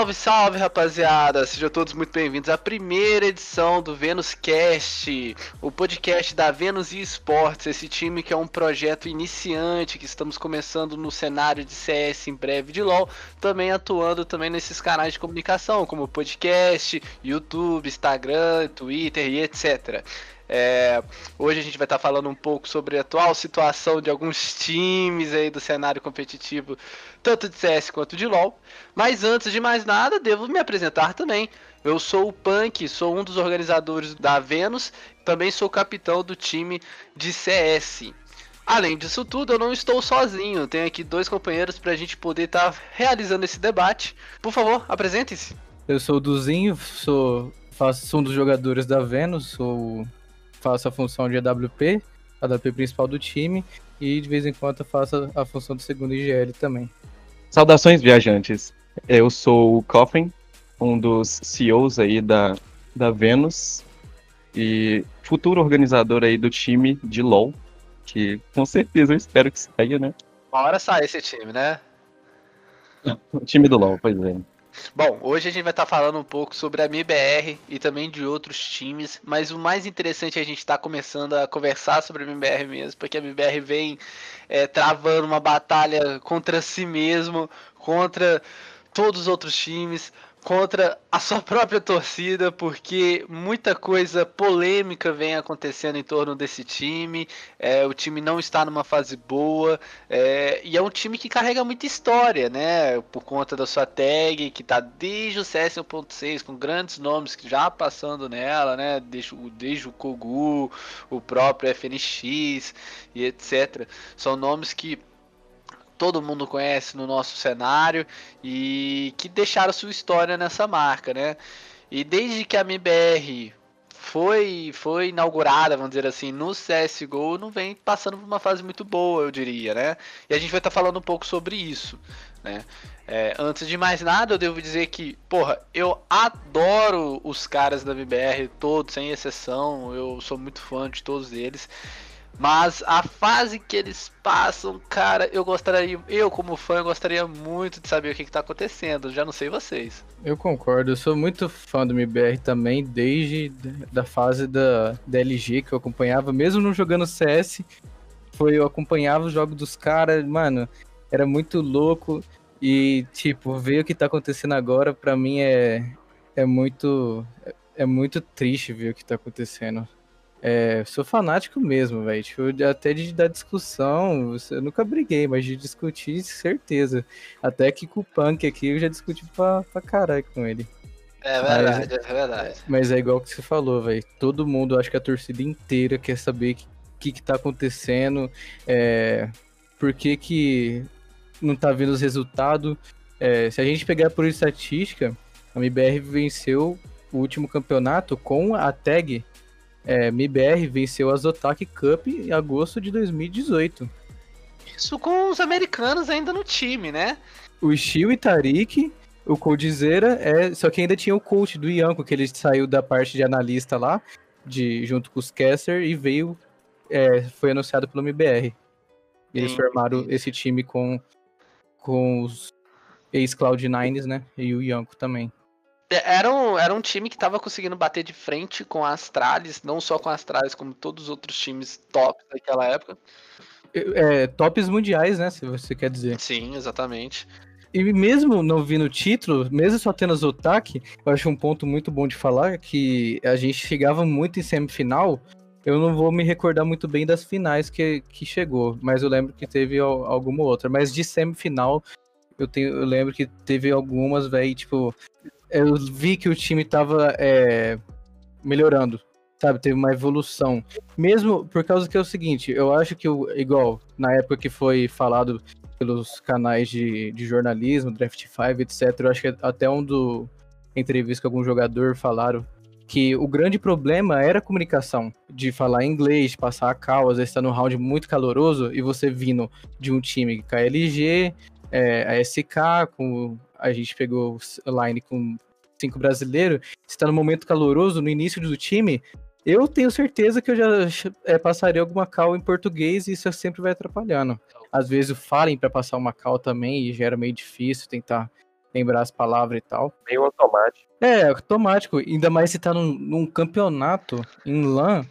Salve, salve, rapaziada! Sejam todos muito bem-vindos à primeira edição do Venus Cast, o podcast da Venus Esportes, esse time que é um projeto iniciante que estamos começando no cenário de CS em breve de LoL, também atuando também nesses canais de comunicação, como podcast, YouTube, Instagram, Twitter e etc. É, hoje a gente vai estar falando um pouco sobre a atual situação de alguns times aí do cenário competitivo, tanto de CS quanto de LoL. Mas antes de mais nada, devo me apresentar também. Eu sou o Punk, sou um dos organizadores da Venus, também sou capitão do time de CS. Além disso tudo, eu não estou sozinho, tenho aqui dois companheiros para a gente poder estar realizando esse debate. Por favor, apresentem-se. Eu sou o Duzinho, sou, faço, sou um dos jogadores da Venus, sou faço a função de AWP, AWP principal do time, e de vez em quando faço a função do segundo IGL também. Saudações, viajantes. Eu sou o Coffin, um dos CEOs aí da, da Venus e futuro organizador aí do time de LoL, que com certeza eu espero que saia, né? Uma hora sai esse time, né? O time do LoL, pois é. Bom, hoje a gente vai estar falando um pouco sobre a MBR e também de outros times, mas o mais interessante é a gente estar tá começando a conversar sobre a MBR mesmo, porque a MBR vem é, travando uma batalha contra si mesmo, contra todos os outros times, contra a sua própria torcida, porque muita coisa polêmica vem acontecendo em torno desse time. É, o time não está numa fase boa é, e é um time que carrega muita história, né? Por conta da sua tag, que está desde o CS 1.6 com grandes nomes que já passando nela, né? Desde, desde o Kogu, o próprio FNX e etc. São nomes que todo mundo conhece no nosso cenário e que deixaram sua história nessa marca, né? E desde que a MBR foi foi inaugurada, vamos dizer assim, no CSGO, não vem passando por uma fase muito boa, eu diria, né? E a gente vai estar tá falando um pouco sobre isso, né? É, antes de mais nada, eu devo dizer que, porra, eu adoro os caras da MBR, todos, sem exceção, eu sou muito fã de todos eles. Mas a fase que eles passam, cara, eu gostaria, eu como fã, eu gostaria muito de saber o que, está acontecendo. Já não sei vocês. Eu concordo, eu sou muito fã do MBR também, desde da fase da, da LG que eu acompanhava, mesmo não jogando CS, foi eu acompanhava os jogos dos caras, mano, era muito louco. E, tipo, ver o que tá acontecendo agora, pra mim é, é muito. É muito triste ver o que tá acontecendo. É, sou fanático mesmo, velho. Tipo, até de dar discussão, eu nunca briguei, mas de discutir, certeza. Até que com o Punk aqui eu já discuti pra, pra caralho com ele. É verdade, mas, é verdade. Mas é igual que você falou, velho. Todo mundo, acho que a torcida inteira quer saber o que, que, que tá acontecendo, é, por que, que não tá vendo os resultados. É, se a gente pegar por estatística, a MBR venceu o último campeonato com a tag é, MBR venceu a Zotac Cup em agosto de 2018. Isso com os americanos ainda no time, né? O Shio e Tarik, o Coldzera, é, só que ainda tinha o coach do Ianco, que ele saiu da parte de analista lá, de, junto com os Caster, e veio, é, foi anunciado pelo MBR. Eles sim, formaram esse time com, com os ex-Cloud9s, né? E o Ianco também. Era um, era um time que estava conseguindo bater de frente com a Astralis, não só com a Astralis, como todos os outros times top daquela época. É, tops mundiais, né? Se você quer dizer. Sim, exatamente. E mesmo não vindo o título, mesmo só tendo Zotac, eu acho um ponto muito bom de falar que a gente chegava muito em semifinal. Eu não vou me recordar muito bem das finais que, que chegou, mas eu lembro que teve alguma outra. Mas de semifinal, eu, tenho, eu lembro que teve algumas, velho, tipo, eu vi que o time tava é, melhorando, sabe? Teve uma evolução. Mesmo por causa que é o seguinte, eu acho que, o, igual, na época que foi falado pelos canais de, de jornalismo, Draft 5, etc., eu acho que até um do entrevista com algum jogador falaram que o grande problema era a comunicação, de falar inglês, de passar a cal, às vezes tá num round muito caloroso e você vindo de um time KLG, é, a SK, com a gente pegou o line com cinco brasileiros, está no momento caloroso, no início do time, eu tenho certeza que eu já é, passaria alguma cal em português e isso sempre vai atrapalhando. Às vezes falem para passar uma cal também e já era meio difícil tentar lembrar as palavras e tal. Meio automático. É, automático. Ainda mais se tá num, num campeonato em LAN,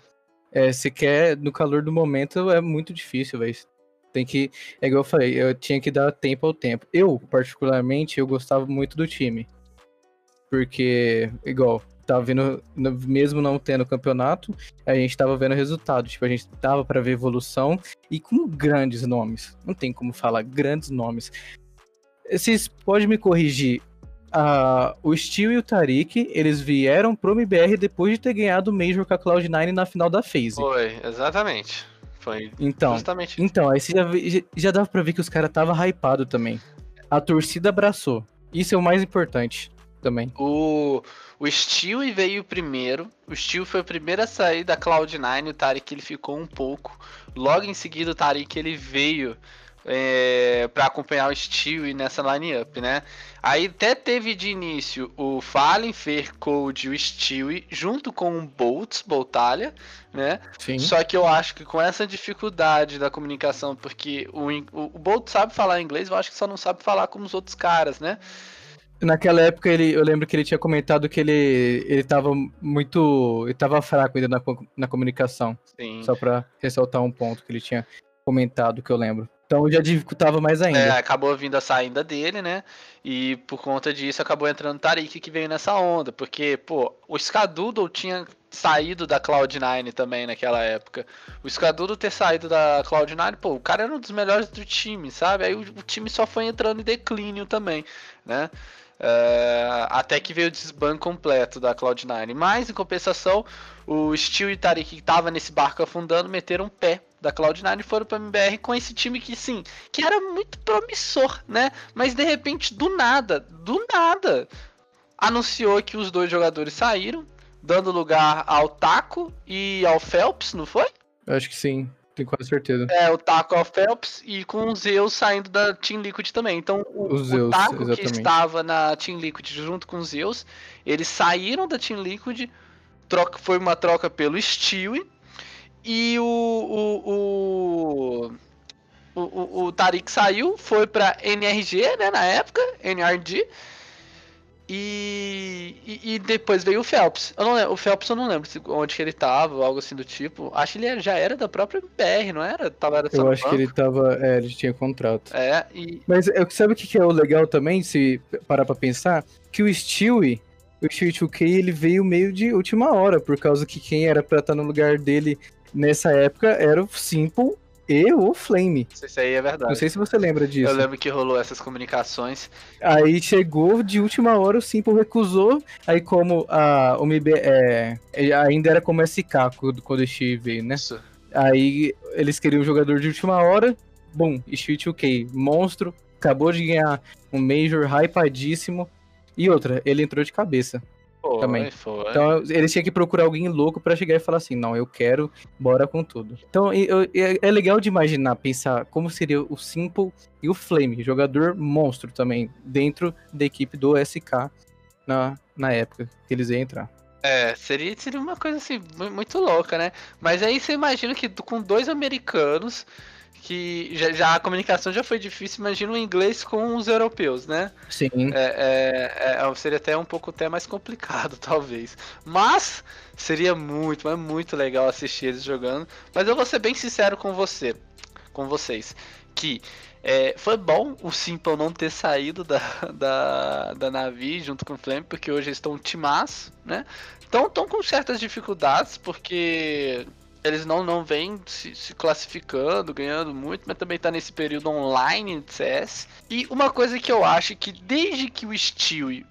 é, se quer, no calor do momento, é muito difícil, velho. Tem que. É igual eu falei, eu tinha que dar tempo ao tempo. Eu, particularmente, eu gostava muito do time. Porque, igual, tava vendo, mesmo não tendo campeonato, a gente tava vendo resultado. Tipo, a gente tava para ver evolução e com grandes nomes. Não tem como falar grandes nomes. Vocês podem me corrigir. Uh, o Steel e o Tarik, eles vieram pro MBR depois de ter ganhado o Major com a Cloud9 na final da FaZe. Foi, exatamente. Foi então, justamente Então, aí você já, já dava pra ver que os caras tava hypado também. A torcida abraçou. Isso é o mais importante também. O, o Steel veio primeiro. O Steel foi o primeiro a sair da Cloud9. O Tarik ele ficou um pouco. Logo em seguida, o Tarik ele veio é, para acompanhar o Steel nessa line-up, né? Aí até teve de início o Fallen, Fer, Code e o Steel junto com o Boltz, Boltalha, né? Sim. Só que eu acho que com essa dificuldade da comunicação, porque o, o, o Bolt sabe falar inglês, eu acho que só não sabe falar como os outros caras, né? Naquela época, ele, eu lembro que ele tinha comentado que ele, ele tava muito. Ele tava fraco ainda na, na comunicação. Sim. Só pra ressaltar um ponto que ele tinha comentado, que eu lembro. Então já dificultava mais ainda. É, acabou vindo a saída dele, né? E por conta disso acabou entrando o Tarik que veio nessa onda. Porque, pô, o Skadoodle tinha saído da Cloud9 também naquela época. O Skadoodle ter saído da Cloud9, pô, o cara era um dos melhores do time, sabe? Aí o, o time só foi entrando em declínio também, né? Uh, até que veio o desban completo da Cloud9. Mas, em compensação, o Steel e o Tariq, que estavam nesse barco afundando, meteram um pé da Cloud9 e foram para MBR com esse time que, sim, que era muito promissor, né? Mas, de repente, do nada, do nada, anunciou que os dois jogadores saíram, dando lugar ao Taco e ao Phelps, não foi? Eu acho que sim. Tenho quase certeza. É, o Taco ao Phelps e com o Zeus saindo da Team Liquid também. Então, o, o, Zeus, o Taco exatamente. que estava na Team Liquid junto com o Zeus, eles saíram da Team Liquid, troca, foi uma troca pelo Stewie, e o, o, o, o, o, Tarik saiu, foi pra NRG, né, na época, NRG, e, e, e, depois veio o Phelps. Eu não lembro, o Phelps eu não lembro onde que ele tava, algo assim do tipo. Acho que ele já era da própria BR, não era? Tava, era eu acho banco. que ele tava. É, ele tinha contrato. É, e. Mas eu, sabe o que, que é o legal também, se parar pra pensar? Que o Stewie, o Stewie 2K, ele veio meio de última hora, por causa que quem era pra estar no lugar dele nessa época era o Simple e o Flame. Isso aí é verdade. Não sei se você lembra disso. Eu lembro que rolou essas comunicações. Aí chegou de última hora, o Simple recusou. Aí, como a MB, é, ainda era como SK quando o Steve veio, né? Isso. Aí eles queriam um jogador de última hora. Bom, Steve ok, monstro. Acabou de ganhar um Major hypadíssimo. E outra, ele entrou de cabeça. Foi, também. Foi. Então eles tinham que procurar alguém louco para chegar e falar assim: não, eu quero, bora com tudo. Então eu, é legal de imaginar, pensar como seria o Simple e o Flame, jogador monstro também, dentro da equipe do SK na, na época que eles iam entrar. É, seria, seria uma coisa assim, muito louca, né? Mas aí você imagina que com dois americanos que já, já, a comunicação já foi difícil, imagina o inglês com os europeus, né? Sim. É, é, é, seria até um pouco até mais complicado, talvez. Mas seria muito, mas muito legal assistir eles jogando. Mas eu vou ser bem sincero com você, com vocês, que é, foi bom o Simple não ter saído da, da, da Navi junto com o Flame, porque hoje eles estão timaço, né? Então estão com certas dificuldades, porque eles não, não vêm se, se, classificando, ganhando muito, mas também tá nesse período online de CS. E uma coisa que eu acho que desde que o Steel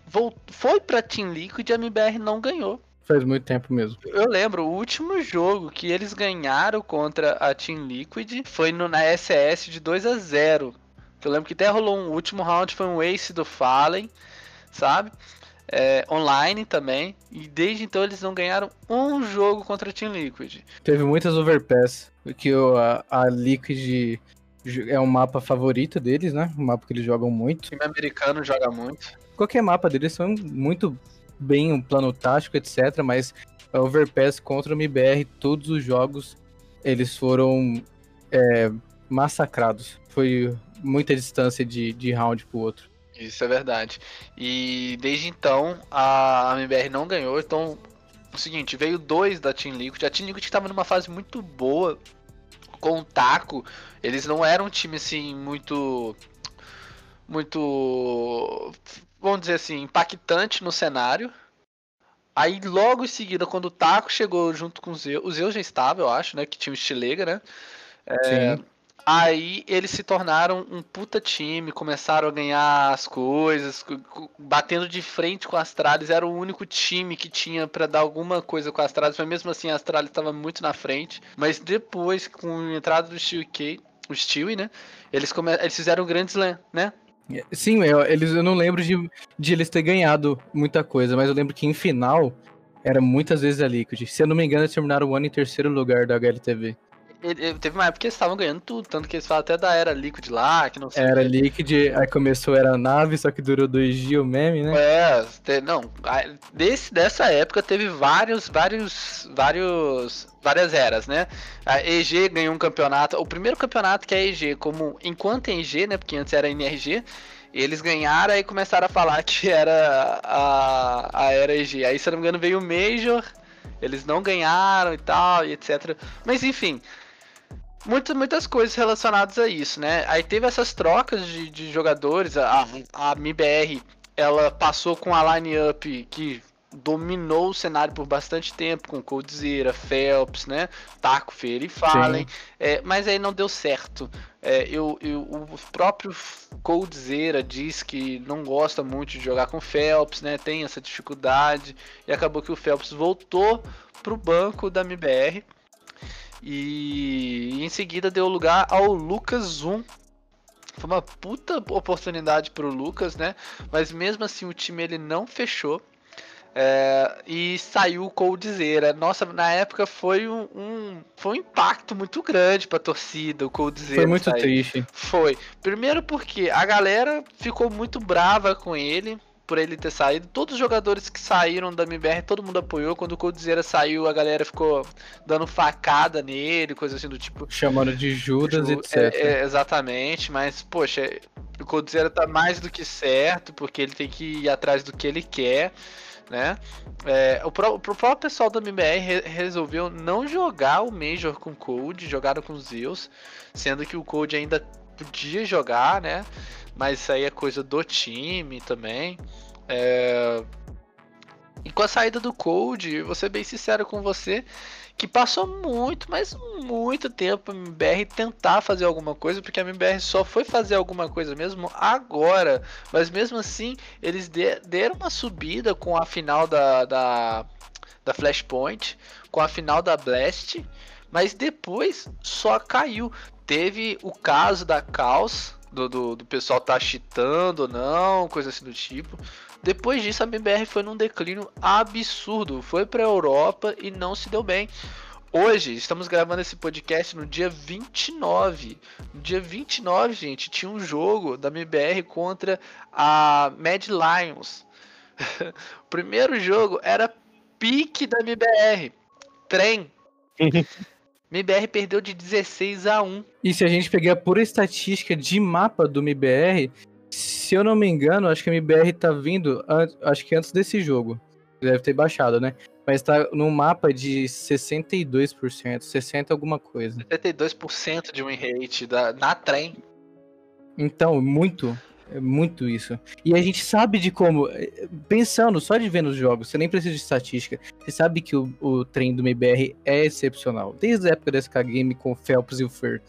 foi pra Team Liquid, a MBR não ganhou. Faz muito tempo mesmo. Eu lembro, o último jogo que eles ganharam contra a Team Liquid foi no, na SS de 2 a 0 Eu lembro que até rolou um último round, foi um ace do Fallen, sabe? É, online também. E desde então eles não ganharam um jogo contra a Team Liquid. Teve muitas overpass, porque a, a Liquid é um mapa favorito deles, né? Um mapa que eles jogam muito. O time americano joga muito. Qualquer mapa deles são muito bem um plano tático, etc. Mas a overpass contra o MBR, todos os jogos, eles foram é, massacrados. Foi muita distância de, de round pro outro. Isso é verdade. E desde então a MBR não ganhou. Então, o seguinte, veio dois da Team Liquid. A Team Liquid estava numa fase muito boa com o Taco. Eles não eram um time assim muito. Muito. Vamos dizer assim, impactante no cenário. Aí logo em seguida, quando o Taco chegou junto com o Zeus, o Zeus já estava, eu acho, né? Que tinha o Stilega, né? É, Sim. Aí eles se tornaram um puta time, começaram a ganhar as coisas, batendo de frente com a Astralis. Era o único time que tinha para dar alguma coisa com a Astralis, mas mesmo assim a Astralis estava muito na frente. Mas depois, com a entrada do Stewie, o Stewie, né? Eles, come... eles fizeram um grande slam, né? Sim, eu, eles, eu não lembro de, de eles ter ganhado muita coisa, mas eu lembro que em final era muitas vezes a Liquid. Se eu não me engano, eles terminaram o ano em terceiro lugar da HLTV. Ele, teve uma época que eles estavam ganhando tudo, tanto que eles falam até da Era Liquid lá, que não sei. Era Liquid, aí começou Era Nave, só que durou dois dias o meme, né? É, não, desse, dessa época teve vários, vários, vários, várias eras, né? A EG ganhou um campeonato, o primeiro campeonato que a EG, como, enquanto EG, né, porque antes era NRG, eles ganharam e começaram a falar que era a, a era EG. Aí, se eu não me engano, veio o Major, eles não ganharam e tal, e etc. Mas enfim, muitas, muitas coisas relacionadas a isso, né? Aí teve essas trocas de, de jogadores, a, a MIBR ela passou com a line-up que dominou o cenário por bastante tempo, com Coldzera, Phelps, né? Taco, Feira e Fallen, é, mas aí não deu certo. É, eu, eu, o próprio Coldzera diz que não gosta muito de jogar com Phelps, né? Tem essa dificuldade, e acabou que o Phelps voltou pro banco da MBR e em seguida deu lugar ao Lucas Zoom. Foi uma puta oportunidade pro Lucas, né? Mas mesmo assim o time ele não fechou. É, e saiu o Coldzera. Nossa, na época foi um, um, foi um impacto muito grande pra torcida, o Coldzera. Foi muito sair. triste. Foi. Primeiro porque a galera ficou muito brava com ele por ele ter saído. Todos os jogadores que saíram da MBR, todo mundo apoiou. Quando o Coldzera saiu, a galera ficou dando facada nele, coisa assim do tipo. Chamando de Judas, Ju etc. É, é, exatamente, mas, poxa, o Coldzera tá mais do que certo, porque ele tem que ir atrás do que ele quer. Né? É, o, pro, o próprio pessoal da MBR re, resolveu não jogar o Major com o Cold, jogaram com Zeus, sendo que o Cold ainda podia jogar, né? Mas isso aí é coisa do time também. É... E com a saída do Cold, vou ser bem sincero com você, que passou muito, mas muito tempo a MBR tentar fazer alguma coisa, porque a MBR só foi fazer alguma coisa mesmo agora. Mas mesmo assim, eles deram uma subida com a final da, da, da Flashpoint, com a final da Blast, mas depois só caiu. Teve o caso da Caos, do, do, do pessoal tá cheatando ou não, coisa assim do tipo. Depois disso, a MBR foi num declínio absurdo. Foi pra Europa e não se deu bem. Hoje, estamos gravando esse podcast no dia 29. No dia 29, gente, tinha um jogo da MBR contra a Mad Lions. o primeiro jogo era pique da MBR. Trem. MBR perdeu de 16 a 1. E se a gente pegar pura estatística de mapa do MBR, se eu não me engano, acho que a MBR tá vindo, acho que antes desse jogo. Deve ter baixado, né? Mas tá num mapa de 62%, 60 alguma coisa. 72% de win rate da, na trem. Então, muito. É muito isso. E a gente sabe de como. Eh, pensando só de ver nos jogos, você nem precisa de estatística. Você sabe que o, o trem do MBR é excepcional. Desde a época da SK Game com o Phelps e o Fer.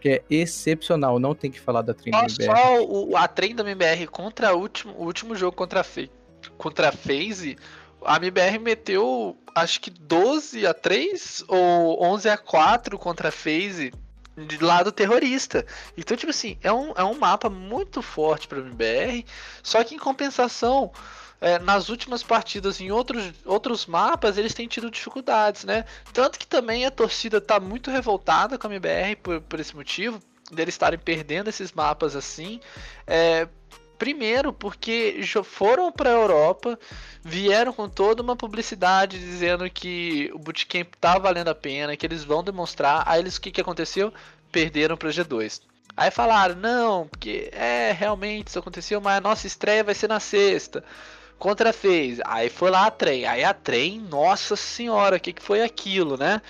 Que é excepcional, não tem que falar da trem do MBR. Só o, a trem do MBR contra o último, o último jogo contra a, Fe, contra a FaZe, a MBR meteu acho que 12 a 3 ou 11 a 4 contra a FaZe de lado terrorista. Então, tipo assim, é um, é um mapa muito forte para o MBR, só que em compensação, é, nas últimas partidas em outros, outros mapas, eles têm tido dificuldades, né? Tanto que também a torcida tá muito revoltada com a MBR por, por esse motivo, deles estarem perdendo esses mapas assim. É, Primeiro, porque foram para a Europa, vieram com toda uma publicidade dizendo que o bootcamp tá valendo a pena, que eles vão demonstrar. Aí eles o que, que aconteceu? Perderam para G2. Aí falaram, não, porque é, realmente isso aconteceu, mas a nossa estreia vai ser na sexta. Contra FaZe. Aí foi lá a trem. Aí a trem, nossa senhora, o que, que foi aquilo, né?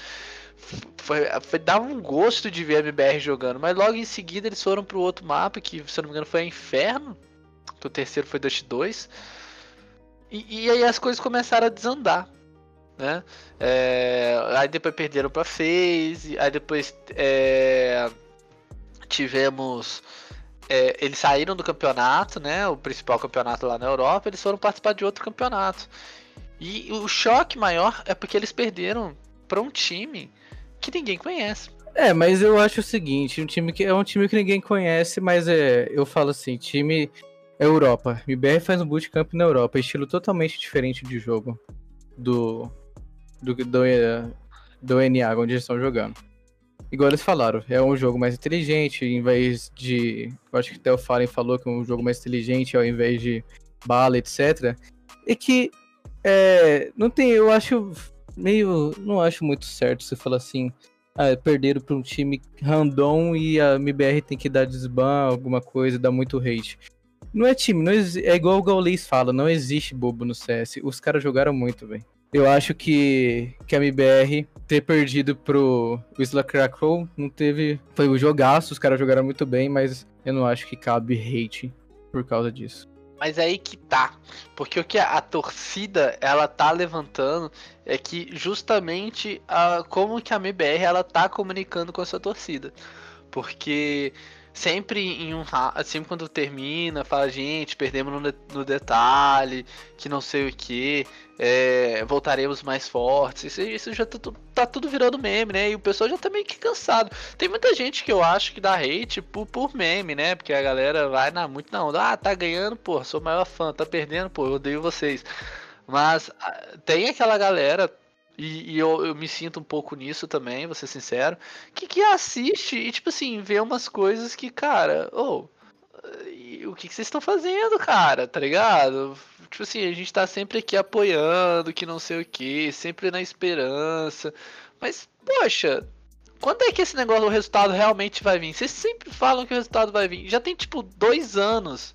Foi, foi, dava um gosto de ver a MBR jogando, mas logo em seguida eles foram pro outro mapa, que se eu não me engano foi Inferno, o terceiro foi Dust 2. E, e aí as coisas começaram a desandar. Né? É, aí depois perderam pra FaZe, aí depois é, tivemos. É, eles saíram do campeonato, né? O principal campeonato lá na Europa, eles foram participar de outro campeonato. E o choque maior é porque eles perderam para um time que ninguém conhece. É, mas eu acho o seguinte, um time que é um time que ninguém conhece, mas é, eu falo assim, time Europa. MBR faz um bootcamp na Europa, estilo totalmente diferente de jogo do do do, do NA onde eles estão jogando. Igual eles falaram, é um jogo mais inteligente, em vez de. Eu acho que até o Fallen falou que é um jogo mais inteligente ao invés de bala, etc. E que é, não tem, eu acho meio. Não acho muito certo você falar assim. Ah, perderam para um time random e a MBR tem que dar desban, alguma coisa, dar muito hate. Não é time, não é, igual o Gaules fala, não existe bobo no CS. Os caras jogaram muito, velho. Eu acho que, que a MBR ter perdido pro Whistler Krakow não teve. Foi o jogaço, os caras jogaram muito bem, mas eu não acho que cabe hate por causa disso. Mas é aí que tá. Porque o que a, torcida ela tá levantando é que justamente a, como que a MBR ela tá comunicando com a sua torcida. Porque sempre em um sempre quando termina, fala, gente, perdemos no, no detalhe, que não sei o que, é, voltaremos mais fortes. Isso, isso já tá, tá, tudo virando meme, né? E o pessoal já tá meio que cansado. Tem muita gente que eu acho que dá hate por, por meme, né? Porque a galera vai na, muito na onda. Ah, tá ganhando, pô, sou o maior fã, tá perdendo, pô, eu odeio vocês. Mas ah, tem aquela galera e, e eu, eu, me sinto um pouco nisso também, vou ser sincero. Que, que assiste e, tipo assim, vê umas coisas que, cara, ô. Oh, o que, que vocês estão fazendo, cara? Tá ligado? Tipo assim, a gente tá sempre aqui apoiando, que não sei o que, sempre na esperança. Mas, poxa, quando é que esse negócio, o resultado realmente vai vir? Vocês sempre falam que o resultado vai vir. Já tem, tipo, dois anos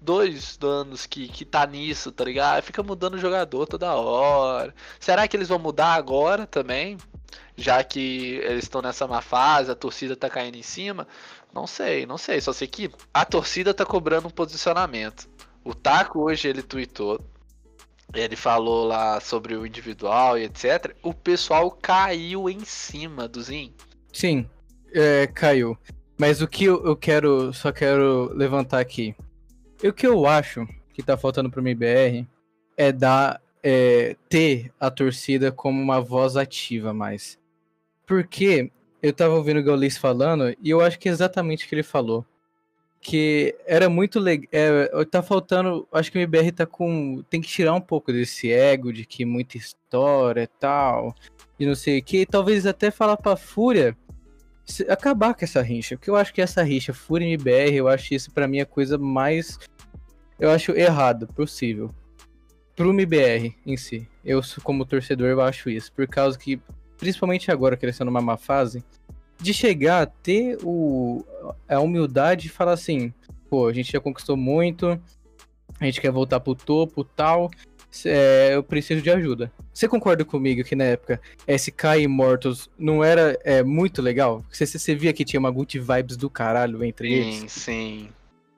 dois anos que, que tá nisso, tá ligado? Fica mudando o jogador toda hora. Será que eles vão mudar agora também? Já que eles estão nessa má fase, a torcida tá caindo em cima? Não sei, não sei. Só sei que a torcida tá cobrando um posicionamento. O Taco hoje ele tweetou. Ele falou lá sobre o individual e etc. O pessoal caiu em cima do Zin. Sim, é, caiu. Mas o que eu, eu quero, só quero levantar aqui. O que eu acho que tá faltando pro MBR é dar é, ter a torcida como uma voz ativa mais. Porque eu tava ouvindo o Gaules falando e eu acho que é exatamente o que ele falou. Que era muito legal. É, tá faltando. Acho que o MBR tá com. Tem que tirar um pouco desse ego de que muita história e tal. E não sei o que. Talvez até falar pra Fúria acabar com essa rixa. Porque eu acho que essa rixa, Fúria e MBR, eu acho isso para mim a coisa mais. Eu acho errado possível. Pro MBR em si. Eu, como torcedor, eu acho isso. Por causa que, principalmente agora, crescendo numa má fase, de chegar a ter o, a humildade de falar assim: pô, a gente já conquistou muito, a gente quer voltar pro topo tal é, eu preciso de ajuda. Você concorda comigo que na época SK e Mortos não era é, muito legal? Você, você via que tinha uma good vibes do caralho entre sim, eles? Sim, sim.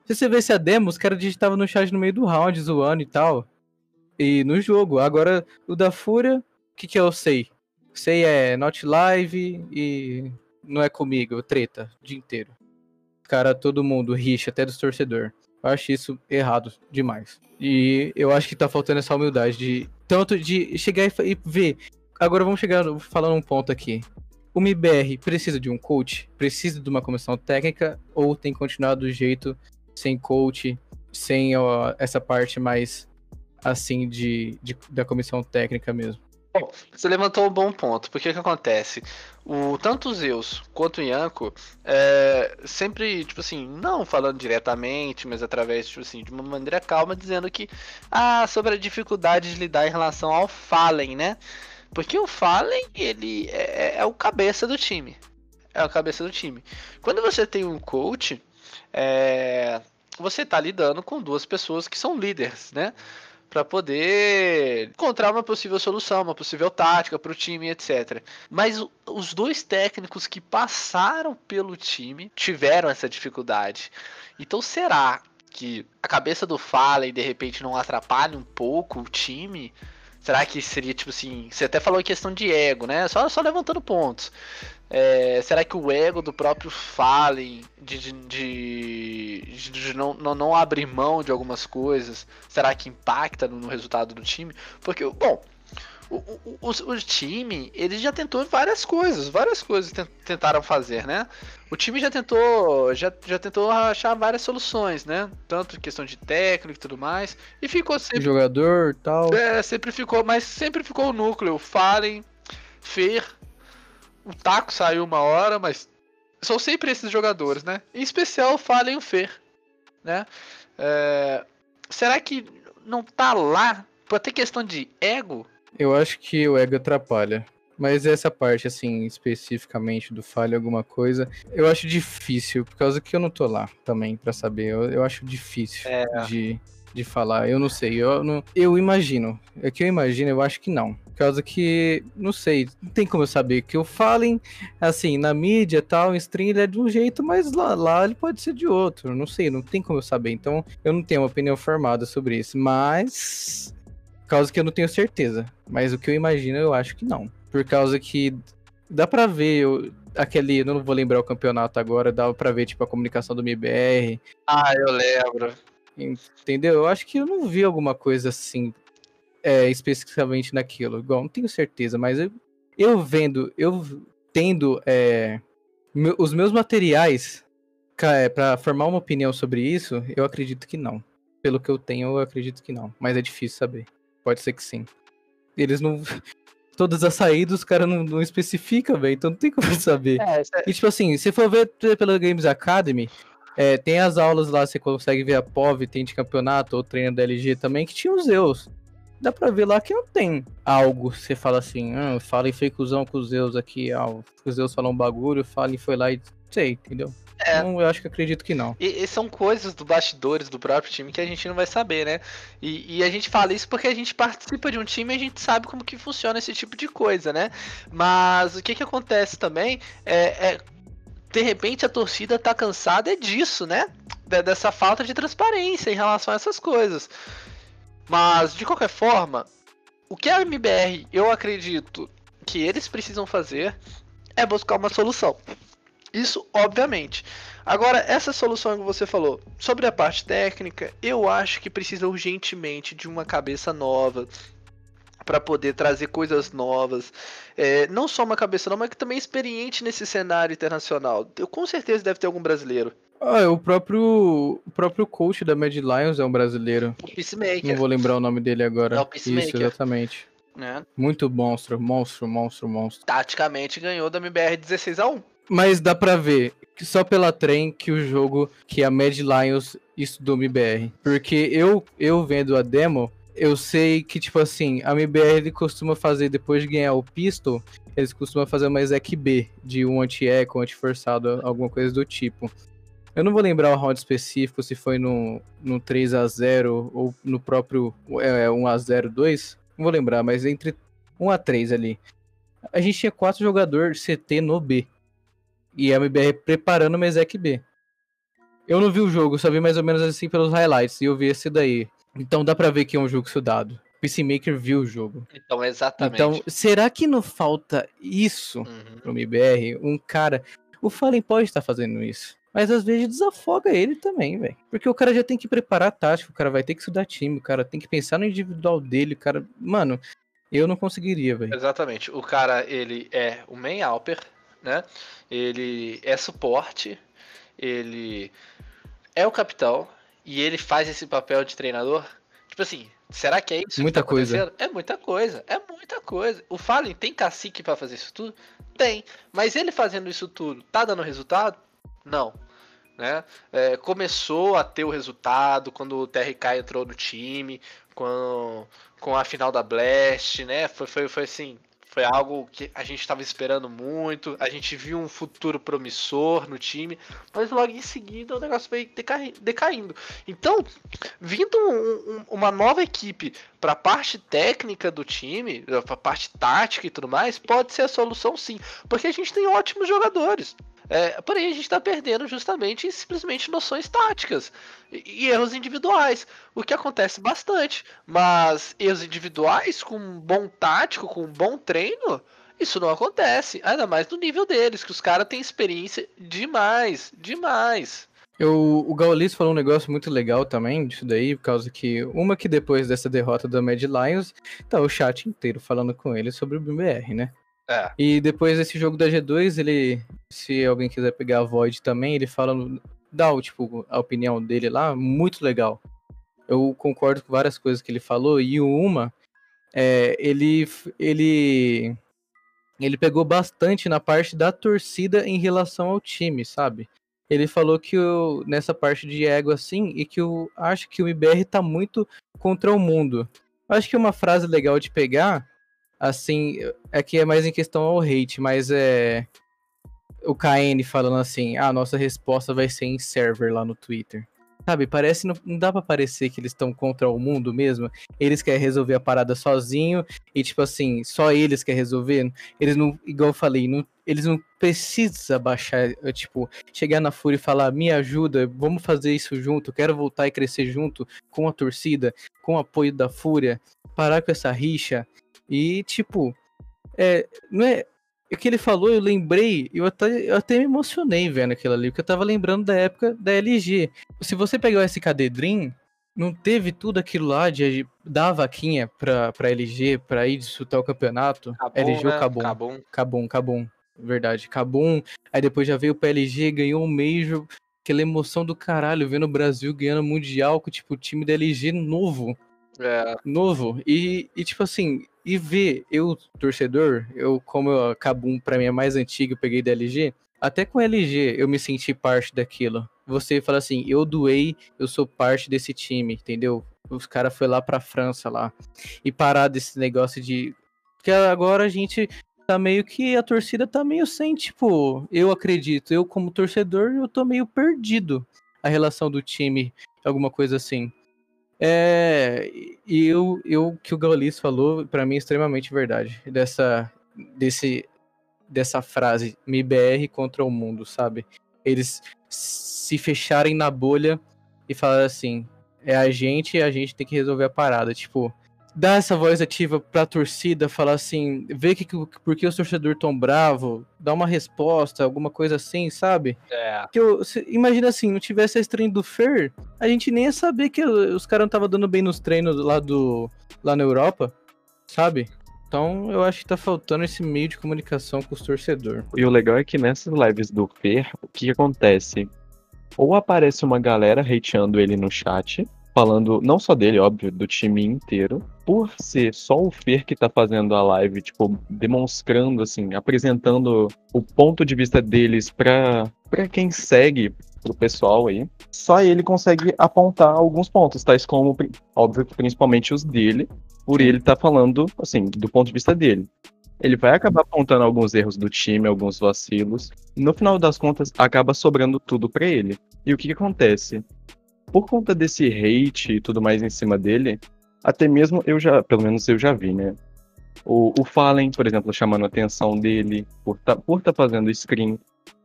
Se você visse a demo, os caras digitavam no chat no meio do round, zoando e tal. E no jogo. Agora, o da Fúria, o que, que eu sei? Sei é not live e não é comigo, treta, o dia inteiro. Cara, todo mundo, rixa, até dos torcedor. Eu acho isso errado demais. E eu acho que tá faltando essa humildade de tanto de chegar e, ver. Agora vamos chegar falando um ponto aqui. O MBR precisa de um coach? Precisa de uma comissão técnica? Ou tem que continuar do jeito sem coach, sem ó, essa parte mais assim de, de, da comissão técnica mesmo? Bom, você levantou um bom ponto, porque o que acontece? O, tanto o Zeus quanto o Yanko é, sempre, tipo assim, não falando diretamente, mas através, tipo assim, de uma maneira calma, dizendo que, ah, sobre a dificuldade de lidar em relação ao Fallen, né? Porque o Fallen, ele é, é, é o cabeça do time. é a cabeça do time. Quando você tem um coach, é, você está lidando com duas pessoas que são líderes, né? Para poder encontrar uma possível solução, uma possível tática para o time, etc. Mas os dois técnicos que passaram pelo time tiveram essa dificuldade. Então será que a cabeça do Fallen de repente não atrapalha um pouco o time? Será que seria tipo assim? Você até falou em questão de ego, né? Só, só levantando pontos. É, será que o ego do próprio Fallen de, de, de, de não, não, não, abrir mão de algumas coisas, será que impacta no, no resultado do time? Porque, bom, o, o, o, o, time, ele já tentou várias coisas, várias coisas tentaram fazer, né? O time já tentou, já, já tentou achar várias soluções, né? Tanto questão de técnico e tudo mais, e ficou sempre... Jogador tal. É, sempre ficou, mas sempre ficou o núcleo, Fallen, Fer, o Taco saiu uma hora, mas são sempre esses jogadores, né? Em especial o Fallen e o Fer, né? É... Será que não tá lá por ter questão de ego? Eu acho que o ego atrapalha. Mas essa parte, assim, especificamente do falha alguma coisa, eu acho difícil, por causa que eu não tô lá também para saber. Eu, eu acho difícil é. de, de falar. Eu não sei, eu, não, eu imagino. É que eu imagino, eu acho que não. Por causa que, não sei, não tem como eu saber que o Fallen, assim, na mídia tal, em stream ele é de um jeito, mas lá, lá ele pode ser de outro. Não sei, não tem como eu saber. Então, eu não tenho uma opinião formada sobre isso. Mas. Por causa que eu não tenho certeza. Mas o que eu imagino, eu acho que não. Por causa que dá pra ver eu, aquele, eu não vou lembrar o campeonato agora, dava pra ver, tipo, a comunicação do MBR. Ah, eu lembro. Entendeu? Eu acho que eu não vi alguma coisa assim é, especificamente naquilo. Igual, não tenho certeza, mas eu, eu vendo, eu tendo é, me, os meus materiais é, para formar uma opinião sobre isso, eu acredito que não. Pelo que eu tenho, eu acredito que não. Mas é difícil saber. Pode ser que sim. Eles não. Todas as saídas os caras não, não especificam, velho. Então não tem como saber. É, é... E tipo assim, se for ver pela Games Academy, é, tem as aulas lá, você consegue ver a POV, tem de campeonato, ou treino da LG também, que tinha os Zeus dá pra ver lá que não tem algo. Você fala assim, ah, fala em fakuzão com os Zeus aqui, ah, os Zeus falam um bagulho, fala e foi lá e sei, entendeu? É. Então, eu acho que acredito que não. E, e, são coisas do bastidores do próprio time que a gente não vai saber, né? E, e, a gente fala isso porque a gente participa de um time e a gente sabe como que funciona esse tipo de coisa, né? Mas o que que acontece também é, é de repente a torcida tá cansada é disso, né? Dessa falta de transparência em relação a essas coisas. Mas, de qualquer forma, o que a MBR, eu acredito que eles precisam fazer é buscar uma solução. Isso, obviamente. Agora, essa solução que você falou sobre a parte técnica, eu acho que precisa urgentemente de uma cabeça nova para poder trazer coisas novas. É, não só uma cabeça nova, mas que também experiente nesse cenário internacional. Eu com certeza deve ter algum brasileiro. Ah, o próprio, o próprio coach da Mad Lions é um brasileiro. O Peacemaker. Não vou lembrar o nome dele agora. É o Peacemaker. Isso, exatamente. É. Muito monstro, monstro, monstro, monstro. Taticamente ganhou da MBR 16 a 1 Mas dá pra ver que só pela trem que o jogo, que a Mad Lions estudou MBR. Porque eu, eu vendo a demo, eu sei que, tipo assim, a MBR ele costuma fazer, depois de ganhar o pistol, eles costumam fazer uma exec B, de um anti-eco, anti-forçado, alguma coisa do tipo. Eu não vou lembrar o round específico, se foi no, no 3 a 0 ou no próprio é, 1 a 0 2 Não vou lembrar, mas entre 1 a 3 ali. A gente tinha quatro jogadores CT no B. E a MBR preparando o Mesec B. Eu não vi o jogo, só vi mais ou menos assim pelos highlights. E eu vi esse daí. Então dá pra ver que é um jogo estudado. Peacemaker viu o jogo. Então, exatamente. Então, será que não falta isso uhum. pro MBR? Um cara. O Fallen pode estar fazendo isso. Mas às vezes desafoga ele também, velho. Porque o cara já tem que preparar a tática, o cara vai ter que estudar time, o cara tem que pensar no individual dele, o cara. Mano, eu não conseguiria, velho. Exatamente. O cara, ele é o main alper, né? Ele é suporte, ele é o capitão e ele faz esse papel de treinador. Tipo assim, será que é isso? Muita tá coisa. É muita coisa, é muita coisa. O Fallen tem cacique para fazer isso tudo? Tem. Mas ele fazendo isso tudo, tá dando resultado? Não. Né? É, começou a ter o resultado quando o TRK entrou no time, com, com a final da Blast, né? Foi, foi, foi assim, Foi algo que a gente estava esperando muito. A gente viu um futuro promissor no time. Mas logo em seguida o negócio veio decaindo. Então, vindo um, um, uma nova equipe para a parte técnica do time, para a parte tática e tudo mais, pode ser a solução sim. Porque a gente tem ótimos jogadores. É, porém, a gente está perdendo justamente simplesmente noções táticas e, e, erros individuais, o que acontece bastante. Mas erros individuais com um bom tático, com um bom treino, isso não acontece. Ainda mais no nível deles, que os caras têm experiência demais, demais. Eu, o Gaulis falou um negócio muito legal também disso daí, por causa que uma que depois dessa derrota da Mad Lions, tá o chat inteiro falando com ele sobre o BBR, né? É. E depois desse jogo da G2, ele, se alguém quiser pegar a Void também, ele fala, dá tipo, a opinião dele lá, muito legal. Eu concordo com várias coisas que ele falou, e uma, é, ele, ele, ele pegou bastante na parte da torcida em relação ao time, sabe? Ele falou que o, nessa parte de ego assim, e que eu acho que o IBR tá muito contra o mundo. Acho que uma frase legal de pegar assim, é que é mais em questão ao hate, mas é o KN falando assim, ah, nossa resposta vai ser em server lá no Twitter. Sabe, parece, não, não dá pra parecer que eles estão contra o mundo mesmo. Eles querem resolver a parada sozinho e, tipo assim, só eles querem resolver. Eles não, igual eu falei, não, eles não precisam baixar, é, tipo, chegar na Fúria e falar, me ajuda, vamos fazer isso junto, quero voltar e crescer junto com a torcida, com o apoio da Fúria, parar com essa rixa. E, tipo, é, não é. O que ele falou, eu lembrei, eu até, eu até me emocionei vendo aquilo ali, porque eu tava lembrando da época da LG. Se você pegar o SKD Dream, não teve tudo aquilo lá de dar a vaquinha pra, pra LG pra ir disputar o campeonato? Cabum, LG né? ou Cabum? Cabum. Cabum, Cabum. Verdade, Cabum. Aí depois já veio o PLG, ganhou um Major. Aquela emoção do caralho, vendo o Brasil ganhando Mundial com, tipo, o time da LG novo. É. Novo. E, e, tipo assim, e ver eu, torcedor, eu, como eu, Kabum pra mim é mais antigo, eu peguei da LG, até com LG eu me senti parte daquilo. Você fala assim, eu doei, eu sou parte desse time, entendeu? Os caras foi lá pra França lá. E parar desse negócio de. Porque agora a gente tá meio que. A torcida tá meio sem, tipo, eu acredito, eu como torcedor, eu tô meio perdido a relação do time, alguma coisa assim. É, e eu, eu que o Gaulis falou, para mim é extremamente verdade. Dessa, desse, dessa frase, MIBR contra o mundo, sabe? Eles se fecharem na bolha e falar assim: é a gente e a gente tem que resolver a parada. Tipo, dar essa voz ativa pra torcida, falar assim, ver que, por que os torcedores tão bravo, dar uma resposta, alguma coisa assim, sabe? É. Que eu, se, imagina assim, não tivesse esse treino do Fer, a gente nem ia saber que os caras não estavam dando bem nos treinos lá do lá na Europa, sabe? Então eu acho que tá faltando esse meio de comunicação com os torcedores. E o legal é que nessas lives do Fer, o que, que acontece? Ou aparece uma galera hateando ele no chat, falando não só dele, óbvio, do time inteiro. Por ser só o Fer que tá fazendo a live, tipo, demonstrando, assim, apresentando o ponto de vista deles pra, pra quem segue, pro pessoal aí, só ele consegue apontar alguns pontos, tais como, óbvio, principalmente os dele, por ele tá falando, assim, do ponto de vista dele. Ele vai acabar apontando alguns erros do time, alguns vacilos. E no final das contas, acaba sobrando tudo para ele. E o que, que acontece? Por conta desse hate e tudo mais em cima dele, até mesmo eu já, pelo menos eu já vi, né? O, o Fallen, por exemplo, chamando a atenção dele por tá, por tá fazendo screen.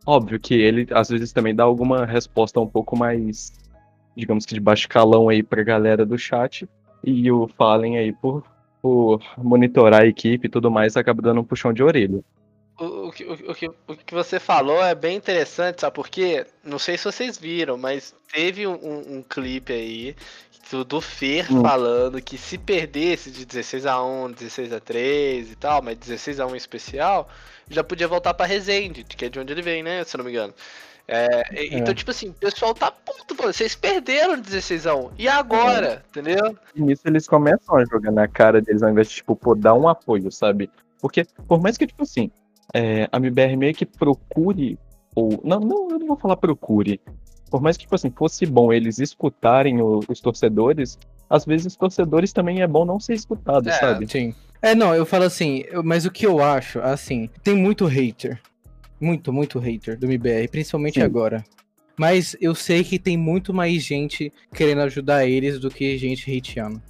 Óbvio que ele às vezes também dá alguma resposta um pouco mais, digamos que de baixo calão aí pra galera do chat. E o Fallen aí, por, por monitorar a equipe e tudo mais, acaba dando um puxão de orelha o, que, o, que, o que você falou é bem interessante, sabe? Porque, não sei se vocês viram, mas teve um, um clipe aí do, Fer hum. falando que se perdesse de 16 a 1 16 a 3 e tal, mas 16 a 1 em especial, já podia voltar pra Resende, que é de onde ele vem, né? Se eu não me engano. É, é. Então, tipo assim, o pessoal tá puto, falando, vocês perderam 16 a 1 E agora? É. Entendeu? E nisso eles começam a jogar na cara deles ao invés de, tipo, pô, dar um apoio, sabe? Porque, por mais que, tipo assim, é, a MBR meio que procure, ou. Não, não, eu não vou falar procure. Por mais que, tipo assim, fosse bom eles escutarem o, os torcedores, às vezes os torcedores também é bom não ser escutado, é, sabe? Sim. É, não, eu falo assim, eu- mas o que eu acho, assim, tem muito hater. Muito, muito hater do MBR, principalmente Sim. agora. Mas eu sei que tem muito mais gente querendo ajudar eles do que gente hateando.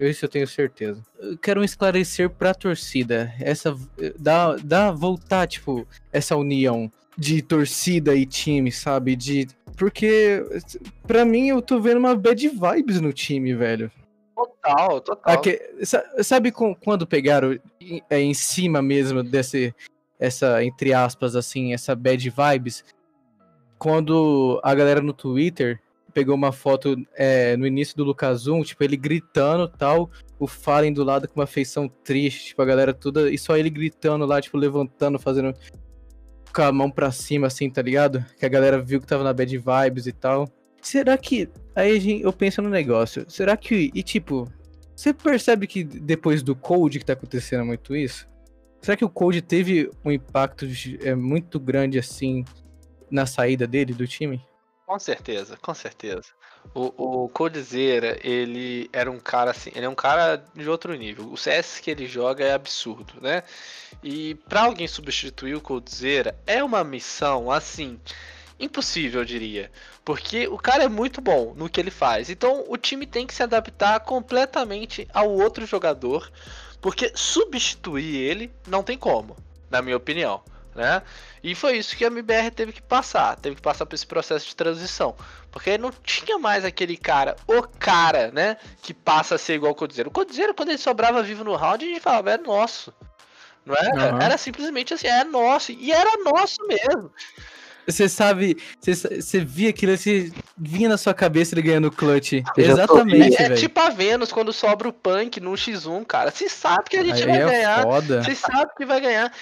Isso eu tenho certeza. Eu quero um esclarecer pra torcida. Essa. Dá, dá voltar, tipo, essa união de torcida e time, sabe? De. Porque, pra mim, eu tô vendo uma bad vibes no time, velho. Total, total. Sa- sabe com- quando pegaram em, é, em cima mesmo desse essa entre aspas assim essa bad vibes quando a galera no Twitter pegou uma foto é, no início do Lucasum tipo ele gritando tal o Fallen do lado com uma feição triste tipo a galera toda e só ele gritando lá tipo levantando fazendo com a mão pra cima assim tá ligado que a galera viu que tava na bad vibes e tal será que aí eu penso no negócio será que e tipo você percebe que depois do Code que tá acontecendo muito isso? Será que o Code teve um impacto é, muito grande assim na saída dele do time? Com certeza, com certeza. O, o ele era um cara assim, ele é um cara de outro nível. O CS que ele joga é absurdo, né? E pra alguém substituir o Coldzera é uma missão assim impossível, eu diria, porque o cara é muito bom no que ele faz. Então o time tem que se adaptar completamente ao outro jogador, porque substituir ele não tem como, na minha opinião, né? E foi isso que a MBR teve que passar, teve que passar por esse processo de transição. Porque não tinha mais aquele cara, o cara, né? Que passa a ser igual o Codizero. O Codizero, quando ele sobrava vivo no round, a gente falava, é nosso. Não era? Aham. Era simplesmente assim, é nosso. E era nosso mesmo. Você sabe, você, você via aquilo, você vinha na sua cabeça ele ganhando clutch. Eu tô Exatamente, É, velho. tipo a Vênus quando sobra o punk no X1, cara. Você sabe que a gente Aí vai é ganhar. Você sabe que vai ganhar.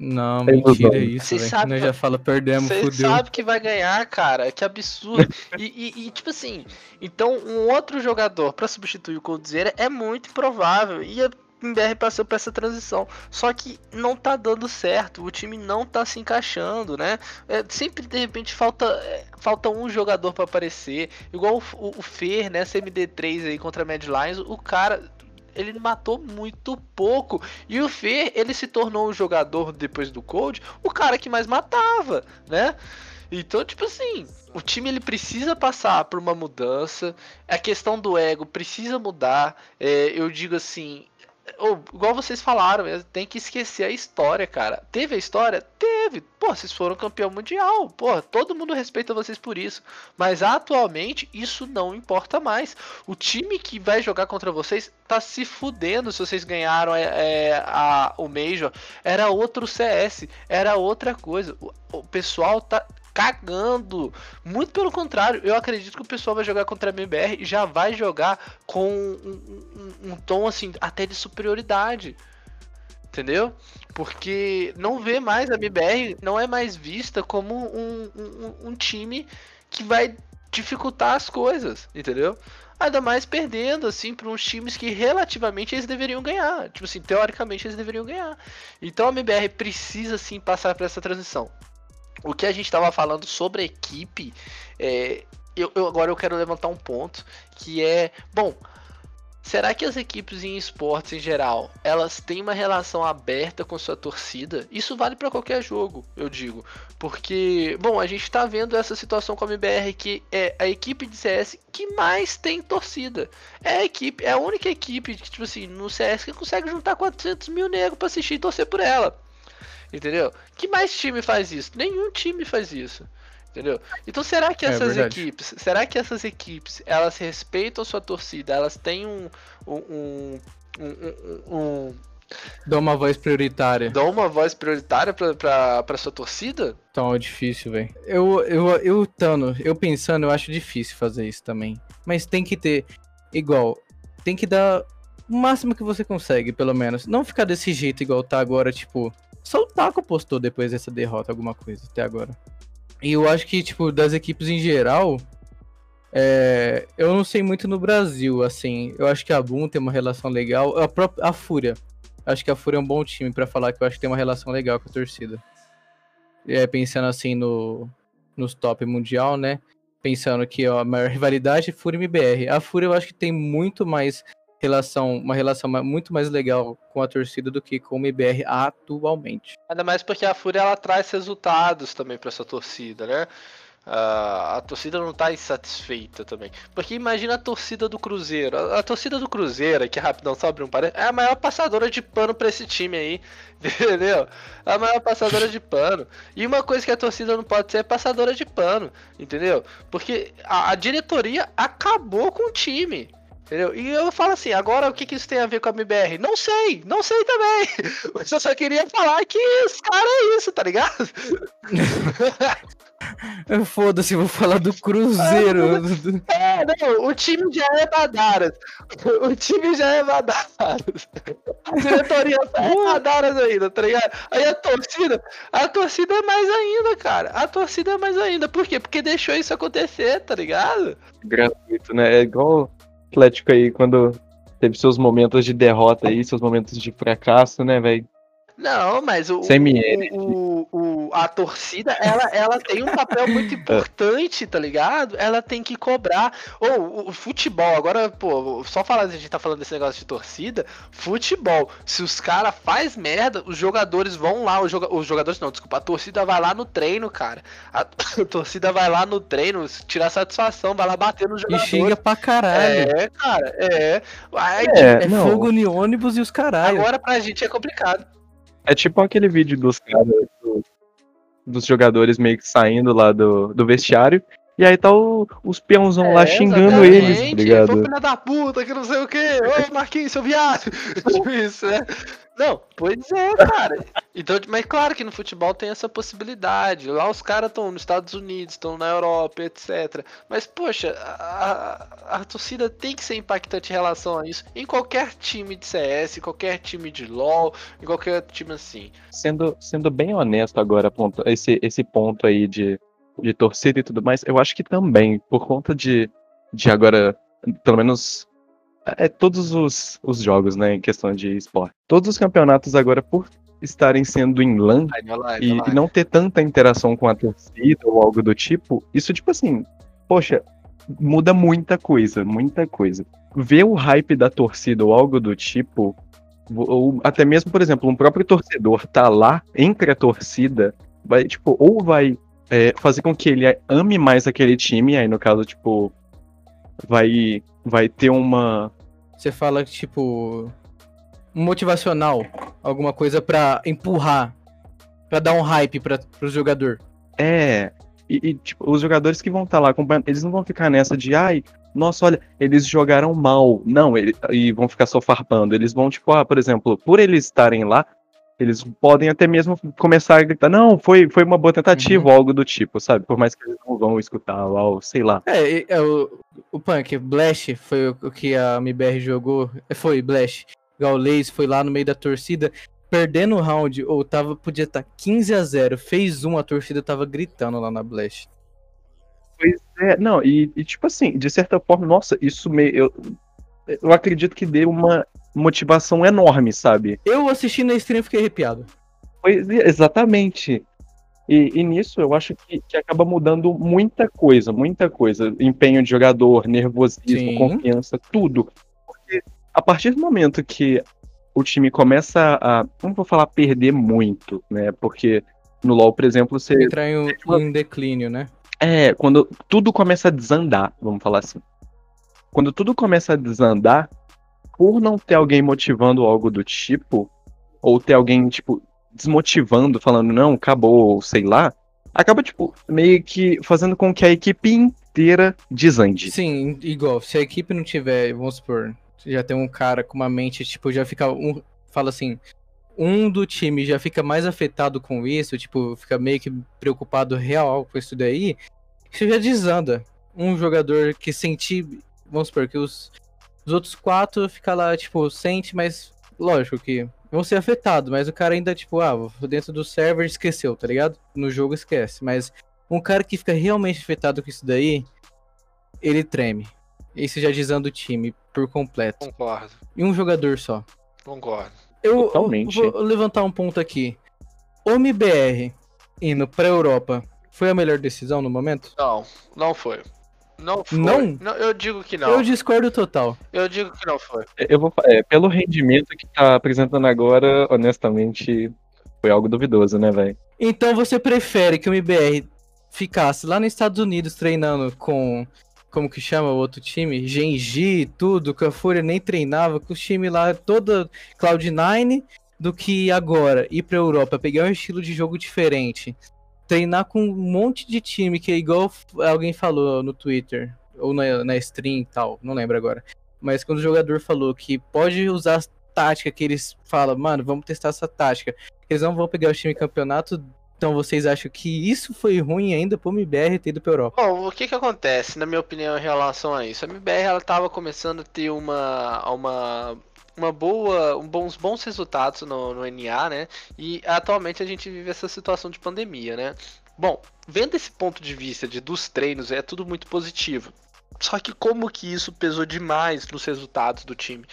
Não, Aí nos mentira vamos. isso, Cê velho. sabe Nós que- já fala, perdemos, Você fudeu. sabe que vai ganhar, cara. Que absurdo. e, e- e, tipo assim, então um outro jogador pra substituir o Coldzera é muito improvável. E a MBR passou por essa transição. Só que não tá dando certo. O time não tá se encaixando, né? É, sempre de repente falta, é, falta um jogador pra aparecer. Igual o, o, o Fer, né? CMD3 aí contra a Mad Lions. O cara. Ele matou muito pouco. E o Fer, ele se tornou o jogador depois do Cold, o cara que mais matava, né? Então, tipo assim, o time ele precisa passar por uma mudança. A questão do ego precisa mudar. É, eu digo assim, ou, igual vocês falaram, tem que esquecer a história, cara. Teve a história? Teve. Pô, vocês foram campeão mundial. Pô, todo mundo respeita vocês por isso. Mas atualmente isso não importa mais. O time que vai jogar contra vocês tá se fudendo se vocês ganharam é, é, a, o Major. Era outro CS, era outra coisa. O, o pessoal tá cagando. Muito pelo contrário, eu acredito que o pessoal vai jogar contra a MBR e já vai jogar com um, um- um tom assim, até de superioridade. Entendeu? Porque não vê mais a MBR, não é mais vista como um, um- um time que vai dificultar as coisas, entendeu? Ainda mais perdendo, assim, para uns times que relativamente eles deveriam ganhar. Tipo assim, teoricamente eles deveriam ganhar. Então a MBR precisa sim passar por essa transição. O que a gente estava falando sobre a equipe, é, eu, eu- agora eu quero levantar um ponto que é, bom, será que as equipes em esportes em geral elas têm uma relação aberta com sua torcida? Isso vale para qualquer jogo, eu digo, porque, bom, a gente tá vendo essa situação com a MBR que é a equipe de CS que mais tem torcida. É a equipe, é a única equipe que, tipo assim, no CS que consegue juntar 400 mil negros pra assistir e torcer por ela. Entendeu? Que mais time faz isso? Nenhum time faz isso. Entendeu? Então será que É essas verdade. equipes, será que essas equipes, elas respeitam a sua torcida, elas têm um um, um, um, Dá uma voz prioritária. dão uma voz prioritária pra, pra, pra sua torcida? Então é difícil, velho. Eu, eu, eu, Tano, eu pensando, eu acho difícil fazer isso também. Mas tem que ter, igual, tem que dar o máximo que você consegue, pelo menos. Não ficar desse jeito igual tá agora, tipo. Só o Taco postou depois dessa derrota alguma coisa até agora. E eu acho que, tipo, das equipes em geral. é, eu não sei muito no Brasil, assim. Eu acho que a Boom tem uma relação legal. A, própria, a Fúria. Acho que a Fúria é um bom time pra falar que eu acho que tem uma relação legal com a torcida é, pensando assim no, nos top mundial, né? Pensando que ó, a maior rivalidade é Fúria e MBR. A Fúria eu acho que tem muito mais relação, uma relação muito mais legal com a torcida do que com o MBR atualmente. Ainda mais porque a Fúria ela traz resultados também pra essa torcida, né? Ah, a torcida não tá insatisfeita também. Porque imagina a torcida do Cruzeiro. A, a torcida do Cruzeiro, que rapidão só um parênteses, é a maior passadora de pano pra esse time aí. Entendeu? A maior passadora de pano. E uma coisa que a torcida não pode ser é passadora de pano. Entendeu? Porque a, a diretoria acabou com o time. Entendeu? E eu falo assim, agora o que, que isso tem a ver com a MBR? Não sei, não sei também. Mas eu só queria falar que os caras é isso, tá ligado? Foda-se, vou falar do Cruzeiro. É, não, o time já é Badaras. O time já é Badaras. A diretoria é Badaras ainda, tá ligado? Aí a torcida, a torcida é mais ainda, cara. A torcida é mais ainda. Por quê? Porque deixou isso acontecer, tá ligado? Gratuito, né? É igual Atlético aí, quando teve seus momentos de derrota aí, seus momentos de fracasso, né, velho? Não, mas o, o, o, a torcida, ela, ela tem um papel muito importante, tá ligado? Ela tem que cobrar. Ou o, futebol, agora, pô, só falar, a gente tá falando desse negócio de torcida, futebol. Se os caras faz merda, os jogadores vão lá, os, joga, os jogadores não, desculpa, a torcida vai lá no treino, cara. A, a torcida vai lá no treino, tirar satisfação, vai lá bater no E jogador. xinga pra caralho. É, cara, é. Aí, É, não. fogo no ônibus e os caralho. agora pra gente é complicado. É tipo aquele vídeo dos caras, do- dos jogadores meio que saindo lá do, do vestiário, e aí tá o- os peãozão lá É, xingando exatamente. eles, tá Foi filha da puta, que não sei o que. Ô, Marquinhos, seu viado. Tipo isso, né? Não, pois é, cara. Então, mas claro que no futebol tem essa possibilidade. Lá os caras estão nos Estados Unidos, estão na Europa, etc. Mas, poxa, a, a- a torcida tem que ser impactante em relação a isso. Em qualquer time de CS, em qualquer time de LoL, em qualquer time assim. Sendo, sendo bem honesto agora, ponto, esse, esse ponto aí de, de torcida e tudo mais, eu acho que também, por conta de, de agora, pelo menos, é todos os, os jogos, né, em questão de esporte. Todos os campeonatos agora, por estarem sendo em LAN, lá, e, lá. e não ter tanta interação com a torcida ou algo do tipo, isso, tipo assim, poxa, muda muita coisa, muita coisa. Ver o hype da torcida ou algo do tipo, ou até mesmo, por exemplo, um próprio torcedor tá lá entre a torcida, vai, tipo, ou vai é, fazer com que ele ame mais aquele time, aí no caso, tipo, vai, vai ter uma. Você fala que, tipo, motivacional, alguma coisa pra empurrar, pra dar um hype pra, pro jogador. É. E, e, tipo, os jogadores que vão estar lá acompanhando, eles não vão ficar nessa de, ai, nossa, olha, eles jogaram mal. Não, ele, e vão ficar só farpando. Eles vão, tipo, ah, por exemplo, por eles estarem lá, eles podem até mesmo começar a gritar, não, foi, foi uma boa tentativa, ou algo do tipo, sabe? Por mais que eles não vão escutar, ou sei lá. É, é o, o Punk, Blast foi o, o que a MBR jogou. Foi, Blast. Gaules foi lá no meio da torcida, perdendo o round, ou tava, podia estar 15 a 0 fez um, a torcida tava gritando lá na Blast. Pois é, não, e, e, tipo assim, de certa forma, nossa, isso me. Eu, eu acredito que deu uma motivação enorme, sabe? Eu assistindo a stream fiquei arrepiado. Pois é, exatamente. E, e nisso eu acho que, que acaba mudando muita coisa, muita coisa. Empenho de jogador, nervosismo, Sim. confiança, tudo. Porque a partir do momento que o time começa a. Não vou falar perder muito, né? Porque no LoL, por exemplo, você. Entrar em, um- em declínio, né? É, quando tudo começa a desandar, vamos falar assim. Quando tudo começa a desandar, por não ter alguém motivando algo do tipo, ou ter alguém, tipo, desmotivando, falando, não, acabou, ou sei lá, acaba, tipo, meio que fazendo com que a equipe inteira desande. Sim, igual, se a equipe não tiver, vamos supor, já tem um cara com uma mente, tipo, já fica um. Fala assim, um do time já fica mais afetado com isso, tipo, fica meio que preocupado real com isso daí, isso já desanda. Um jogador que sentir, vamos supor, que os, os outros quatro fica lá, tipo, sente, mas lógico que vão ser afetados, mas o cara ainda, tipo, ah, dentro do server esqueceu, tá ligado? No jogo esquece, mas um cara que fica realmente afetado com isso daí, ele treme. Isso já desanda o time por completo. Concordo, E um jogador só. concordo. Eu, Totalmente. eu vou levantar um ponto aqui. O MBR indo pra Europa foi a melhor decisão no momento? Não, não foi. Não foi. Não? Não, eu digo que não. Eu discordo total. Eu digo que não foi. Eu vou, é, pelo rendimento que tá apresentando agora, honestamente, foi algo duvidoso, né, velho? Então você prefere que o MBR ficasse lá nos Estados Unidos treinando com. Como que chama o outro time? Genji, tudo, que a Fúria nem treinava, com o time lá toda Cloud9, do que agora ir pra Europa, pegar um estilo de jogo diferente, treinar com um monte de time, que é igual alguém falou no Twitter, ou na, na stream e tal, não lembro agora. Mas quando o jogador falou que pode usar a tática que eles falam, mano, vamos testar essa tática, eles não vão pegar o time campeonato então vocês acham que isso foi ruim ainda pro MBR ter ido pra Europa? Bom, o que que acontece, na minha opinião, em relação a isso? A MBR, ela tava começando a ter uma... uma... Uma boa, um bons, bons resultados no, no NA, né? E atualmente a gente vive essa situação de pandemia, né? Bom, vendo esse ponto de vista de dos treinos, é tudo muito positivo. Só que como que isso pesou demais nos resultados do time?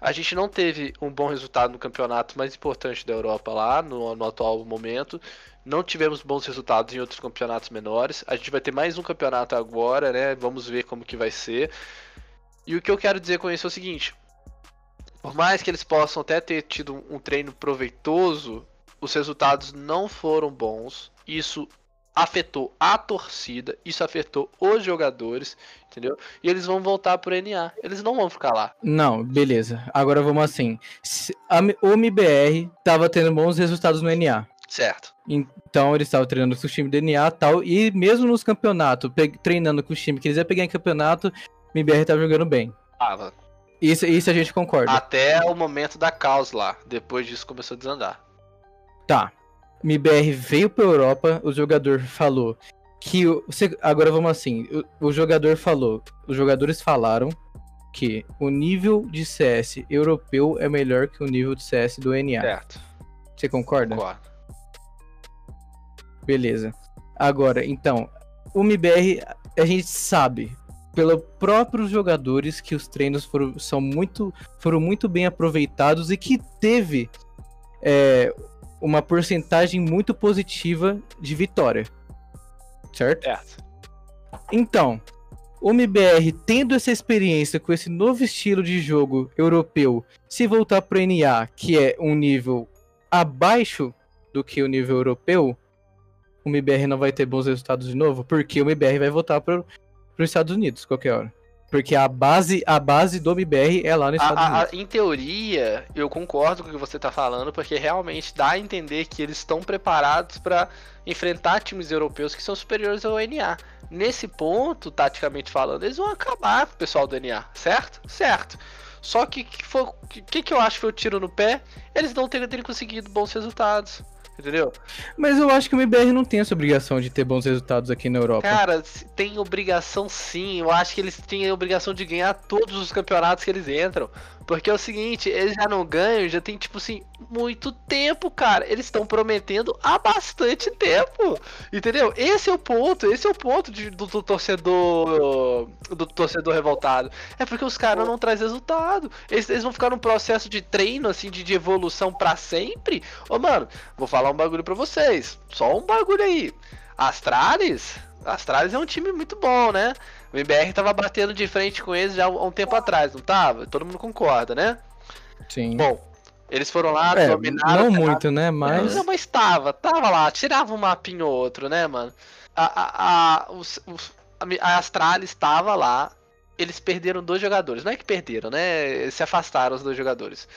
A gente não teve um bom resultado no campeonato mais importante da Europa lá, no, no, atual momento. Não tivemos bons resultados em outros campeonatos menores. A gente vai ter mais um campeonato agora, né? Vamos ver como que vai ser. E o que eu quero dizer com isso é o seguinte: por mais que eles possam até ter tido um treino proveitoso, os resultados não foram bons. Isso afetou a torcida, isso afetou os jogadores, entendeu? E eles vão voltar pro NA. Eles não vão ficar lá. Não, beleza. Agora vamos assim. O MBR tava tendo bons resultados no NA. Certo. Então eles estavam treinando com o time do NA e tal. E mesmo nos campeonatos, treinando com o time que eles iam pegar em campeonato, o MBR tava jogando bem. Tava. Isso, isso a gente concorda. Até o momento da caos lá. Depois disso começou a desandar. Tá. MBR veio pra Europa, o jogador falou que. O, agora vamos assim. O, o jogador falou. Os jogadores falaram que o nível de CS europeu é melhor que o nível de CS do NA. Certo. Você concorda? Concordo. Beleza. Agora, então, o MBR, a gente sabe, pelos próprios jogadores, que os treinos foram, são muito, foram muito bem aproveitados e que teve é, uma porcentagem muito positiva de vitória. Certo? Certo. Então, o MBR tendo essa experiência com esse novo estilo de jogo europeu, se voltar para o NA, que é um nível abaixo do que o nível europeu, o MBR não vai ter bons resultados de novo, porque o MBR vai voltar para os Estados Unidos qualquer hora. Porque a base, a base do MBR é lá no Estados a, Unidos. A, em teoria, eu concordo com o que você está falando, porque realmente dá a entender que eles estão preparados para enfrentar times europeus que são superiores ao NA. Nesse ponto, taticamente falando, eles vão acabar com o pessoal do NA, certo? Certo. Só que o que, que, que eu acho que foi o tiro no pé? Eles não terem, terem conseguido bons resultados. Entendeu? Mas eu acho que o MBR não tem essa obrigação de ter bons resultados aqui na Europa. Cara, tem obrigação sim. Eu acho que eles têm a obrigação de ganhar todos os campeonatos que eles entram. Porque é o seguinte, eles já não ganham, já tem, tipo assim, muito tempo, cara. Eles estão prometendo há bastante tempo. Entendeu? Esse é o ponto, esse é o ponto de, do, do, torcedor. Do torcedor revoltado. É porque os caras não trazem resultado. Eles, eles, vão ficar num processo de treino, assim, de, de evolução para sempre. Ô, mano, vou falar um bagulho pra vocês. Só um bagulho aí. Astralis. Astralis é um time muito bom, né? O MBR tava batendo de frente com eles já há um tempo atrás, não tava? Todo mundo concorda, né? Sim. Bom, eles foram lá, é, dominaram. Não muito, né? Mas. Não, mas tava, tava lá, tirava um mapinho ou outro, né, mano? A, a, a, os, os, a Astralis estava lá, eles perderam dois jogadores. Não é que perderam, né? Se afastaram os dois jogadores.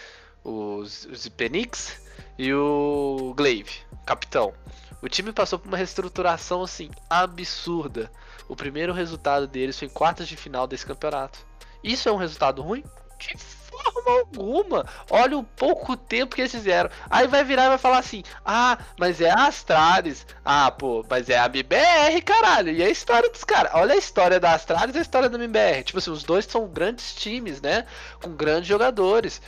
Os, os Penix e o Glaive, capitão. O time passou por uma reestruturação assim absurda. O primeiro resultado deles foi em quartas de final desse campeonato. Isso é um resultado ruim? De forma alguma. Olha o pouco tempo que eles fizeram. Aí vai virar e vai falar assim: Ah, mas é a Astralis. Ah, pô, mas é a MBR, caralho. E a história dos caras. Olha a história da Astralis e a história da MBR. Tipo assim, os dois são grandes times, né? Com grandes jogadores.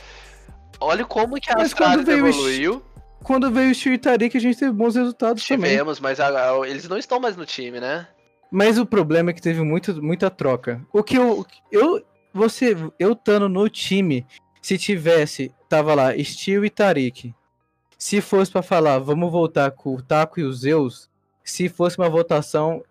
Olha como que a Mas Astralis evoluiu. Quando veio o Shirtari que a gente teve bons resultados também. Tivemos, mas a- a- eles não estão mais no time, né? Mas o problema é que teve muito, muita troca. O que eu. Eu. Você. Eu estando no time, se tivesse. Tava lá, Steel e Tarik. Se fosse pra falar, vamos voltar com o Taco e os Zeus. Se fosse uma votação,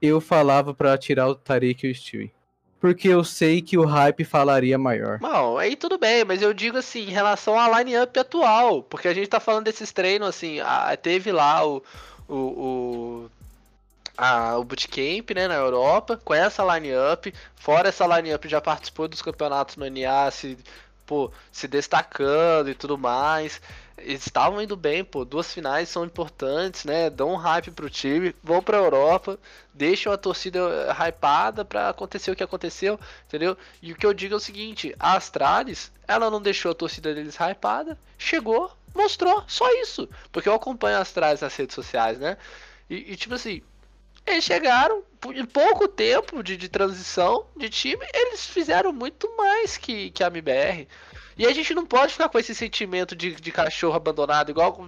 eu falava pra tirar o Tariq e o Stewie. Porque eu sei que o hype falaria maior. Não, aí tudo bem, mas eu digo assim, em relação à line-up atual, porque a gente tá falando desses treinos, assim, a, teve lá o, o, o, a, o bootcamp, né, na Europa, com essa line-up, fora essa line-up já participou dos campeonatos no NA, se, pô, se destacando e tudo mais eles estavam indo bem, pô. Duas finais são importantes, né? Dão um hype pro time, vão pra Europa, deixam a torcida hypada pra acontecer o que aconteceu, entendeu? E o que eu digo é o seguinte: a Astralis, ela não deixou a torcida deles hypada, chegou, mostrou, só isso. Porque eu acompanho a Astralis nas redes sociais, né? E, e tipo assim, eles chegaram, em pouco tempo de, de transição de time, eles fizeram muito mais que, que a MBR. E a gente não pode ficar com esse sentimento de, de cachorro abandonado, igual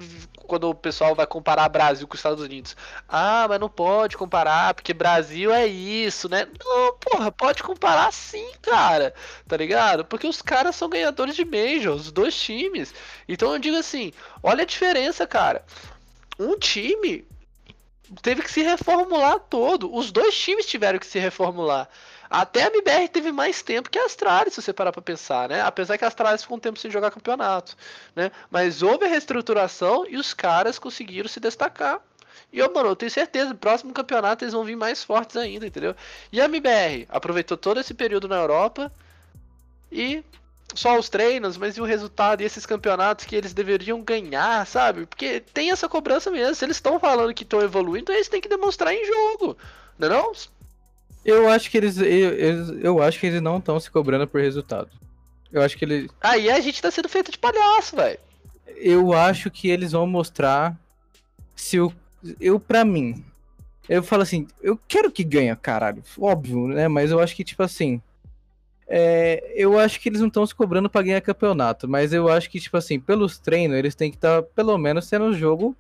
quando o pessoal vai comparar Brasil com os Estados Unidos. Ah, mas não pode comparar, porque Brasil é isso, né? Não, porra, pode comparar sim, cara. Tá ligado? Porque os caras são ganhadores de Major, os dois times. Então eu digo assim: olha a diferença, cara. Um time teve que se reformular todo. Os dois times tiveram que se reformular. Até a MBR teve mais tempo que a Astralis, se você parar pra pensar, né? Apesar que a Astralis ficou um tempo sem jogar campeonato, né? Mas houve a reestruturação e os caras conseguiram se destacar. E eu, mano, eu tenho certeza, no próximo campeonato eles vão vir mais fortes ainda, entendeu? E a MBR aproveitou todo esse período na Europa e só os treinos, mas e o resultado e esses campeonatos que eles deveriam ganhar, sabe? Porque tem essa cobrança mesmo. Se eles estão falando que estão evoluindo, então eles têm que demonstrar em jogo, não é não? Eu acho que eles, eu, eu acho que eles não estão se cobrando por resultado. Eu acho que eles. Aí a gente tá sendo feito de palhaço, velho. Eu acho que eles vão mostrar se o eu para mim. Eu falo assim, eu quero que ganhe, caralho, óbvio, né? Mas eu acho que tipo assim, é, eu acho que eles não estão se cobrando para ganhar campeonato, mas eu acho que tipo assim, pelos treinos eles têm que estar tá, pelo menos sendo um jogo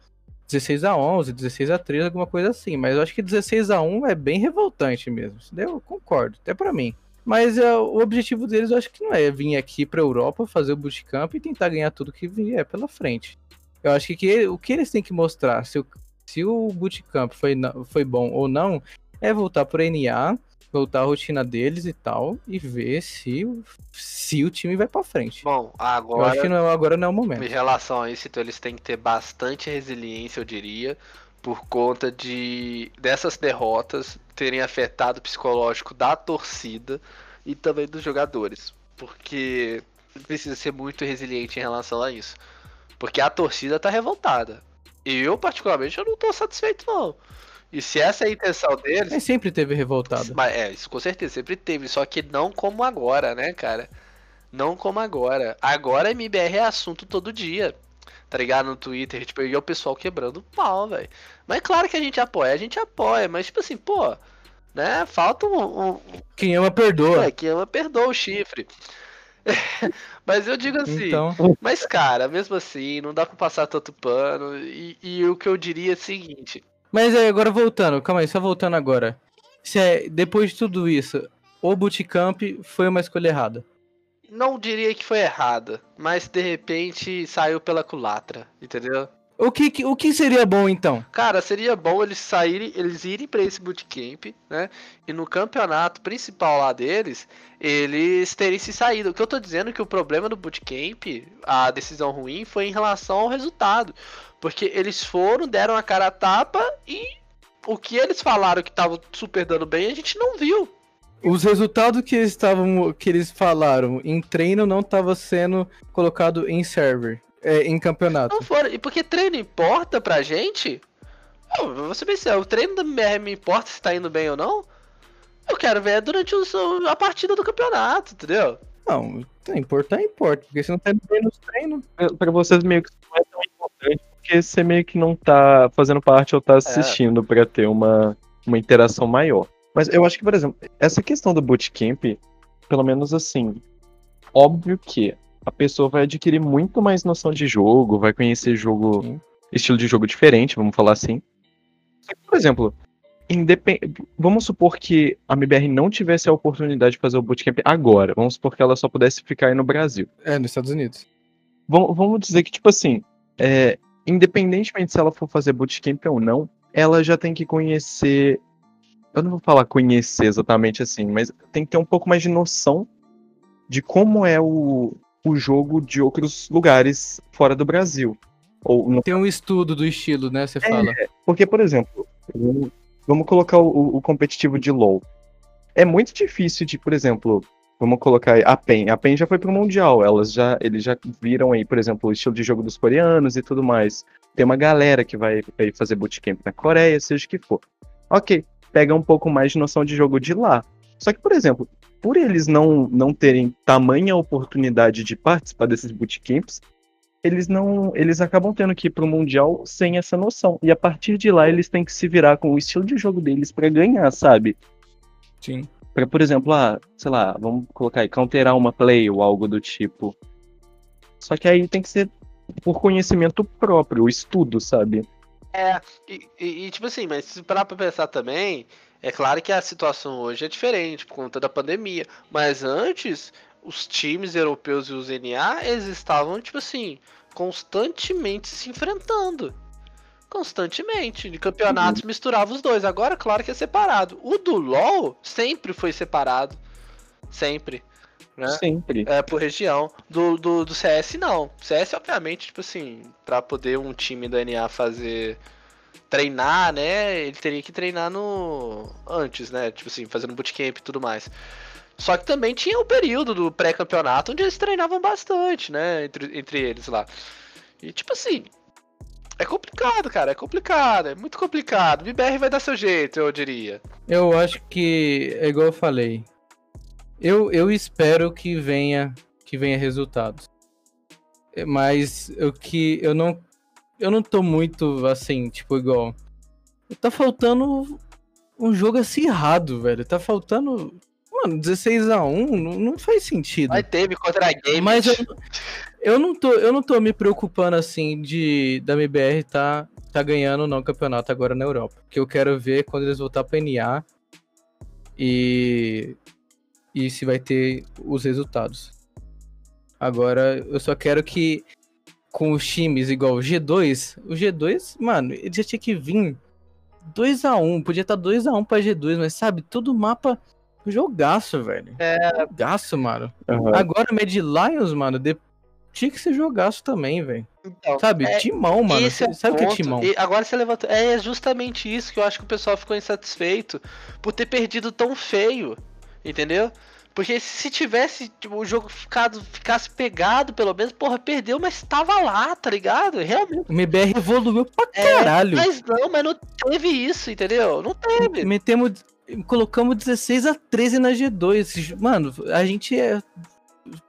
16 a 11, 16 a 13, alguma coisa assim. Mas eu acho que 16 a 1 é bem revoltante mesmo. Eu concordo, até para mim. Mas uh, o objetivo deles eu acho que não é vir aqui para Europa, fazer o bootcamp e tentar ganhar tudo que vier pela frente. Eu acho que, que o que eles têm que mostrar, se o, se o bootcamp foi, foi bom ou não, é voltar para NA, voltar a rotina deles e tal, e ver se, se o time vai para frente. Bom, agora. Eu acho que não, é, agora não é o momento. Em relação a isso, então eles têm que ter bastante resiliência, eu diria, por conta de dessas derrotas terem afetado o psicológico da torcida e também dos jogadores. Porque precisa ser muito resiliente em relação a isso. Porque a torcida tá revoltada. E eu, particularmente, eu não tô satisfeito, não. E se essa é a intenção deles. Mas sempre teve revoltado. Mas, é, isso com certeza, sempre teve. Só que não como agora, né, cara? Não como agora. Agora MBR é assunto todo dia. Tá ligado? No Twitter, tipo, e o pessoal quebrando pau, velho. Mas claro que a gente apoia, a gente apoia, mas tipo assim, pô, né? Falta um. um... Quem ama perdoa. É, quem ama perdoa o chifre. mas eu digo assim, então... mas cara, mesmo assim, não dá pra passar tanto pano. E, e o que eu diria é o seguinte: mas aí, agora voltando, calma aí, só voltando agora. Se é, depois de tudo isso, o Bootcamp foi uma escolha errada? Não diria que foi errada, mas de repente saiu pela culatra, entendeu? O que, o que seria bom então? Cara, seria bom eles saírem, eles irem para esse bootcamp, né? E no campeonato principal lá deles, eles terem se saído. O que eu tô dizendo é que o problema do bootcamp, a decisão ruim, foi em relação ao resultado. Porque eles foram, deram a cara a tapa e o que eles falaram que tava super dando bem, a gente não viu. Os resultados que eles estavam que eles falaram em treino não estava sendo colocado em server, é, em campeonato. Não foram, e porque treino importa pra gente? Eu, você pensa, o treino da MR me importa se tá indo bem ou não? Eu quero ver durante o, a partida do campeonato, entendeu? Não, importar importa, porque se não tá indo bem nos treinos. Pra vocês meio que não é tão importante porque você meio que não tá fazendo parte ou tá é. assistindo é. para ter uma, uma interação maior. Mas eu acho que, por exemplo, essa questão do bootcamp, pelo menos assim, óbvio que a pessoa vai adquirir muito mais noção de jogo, vai conhecer jogo, Sim. estilo de jogo diferente, vamos falar assim. Por exemplo, independ... vamos supor que a MBR não tivesse a oportunidade de fazer o bootcamp agora. Vamos supor que ela só pudesse ficar aí no Brasil. É, nos Estados Unidos. Vamos dizer que, tipo assim, é, independentemente se ela for fazer bootcamp ou não, ela já tem que conhecer Eu não vou falar conhecer exatamente assim, mas tem que ter um pouco mais de noção de como é o, o jogo de outros lugares fora do Brasil. Ou no- Tem um estudo do estilo, né? Você fala. Porque, por exemplo, vamos colocar o, o competitivo de LoL. É muito difícil de, por exemplo, vamos colocar a PEN. A PEN já foi pro Mundial, elas já, eles já viram aí, por exemplo, o estilo de jogo dos coreanos e tudo mais. Tem uma galera que vai aí fazer bootcamp na Coreia, seja o que for. Ok, pega um pouco mais de noção de jogo de lá. Só que, por exemplo, por eles não, não terem tamanha oportunidade de participar desses bootcamps, eles não. Eles acabam tendo que ir pro Mundial sem essa noção. E a partir de lá, eles têm que se virar com o estilo de jogo deles pra ganhar, sabe? Sim. Pra, por exemplo, ah, sei lá, vamos colocar aí, counterar uma play ou algo do tipo. Só que aí tem que ser por conhecimento próprio, estudo, sabe? É, e, e- e, tipo assim, mas se parar pra pensar também, é claro que a situação hoje é diferente por conta da pandemia. Mas antes, os times europeus e os NA, eles estavam, tipo assim, constantemente se enfrentando. Constantemente. De campeonatos misturava os dois. Agora, claro que é separado. O do LoL sempre foi separado. Sempre. Né? Sempre. É, por região. Do, do, do CS, não. CS, obviamente, tipo assim, pra poder um time da NA fazer. Treinar, né? Ele teria que treinar no. Antes, né? Tipo assim, fazendo bootcamp e tudo mais. Só que também tinha o período do pré-campeonato onde eles treinavam bastante, né? Entre, entre eles lá. E tipo assim. É complicado, cara. É complicado. É muito complicado. O BR vai dar seu jeito, eu diria. Eu acho que é igual eu falei. Eu, eu espero que venha que venha resultados. Mas o que eu não eu não tô muito assim, tipo igual. Tá faltando um jogo acirrado, velho. Tá faltando, mano, 16 a 1, não, não faz sentido. Mas teve contra a Game. Mas eu, eu não tô, eu não tô me preocupando assim de da MBR tá tá ganhando não o campeonato agora na Europa, porque eu quero ver quando eles voltar para NA e e se vai ter os resultados. Agora eu só quero que com os times igual o G2, o G2, mano, ele já tinha que vir 2 a 1, podia estar 2 a 1 para G2, mas sabe, todo mapa jogaço, velho. É. Jogaço, mano. Aham. Agora, Mad Lions, mano, de... tinha que ser jogaço também, velho. Então, Sabe? é- timão, mano. Esse é Sabe o que é timão? E agora você levantou. É justamente isso que eu acho que o pessoal ficou insatisfeito por ter perdido tão feio. Entendeu? Porque se tivesse tipo, o jogo ficado, ficasse pegado, pelo menos, porra, perdeu, mas tava lá, tá ligado? Realmente. O MBR evoluiu pra É, caralho. Mas não, mas não teve isso, entendeu? Não teve. Metemos. Colocamos 16 a 13 na G2. Mano, a gente é.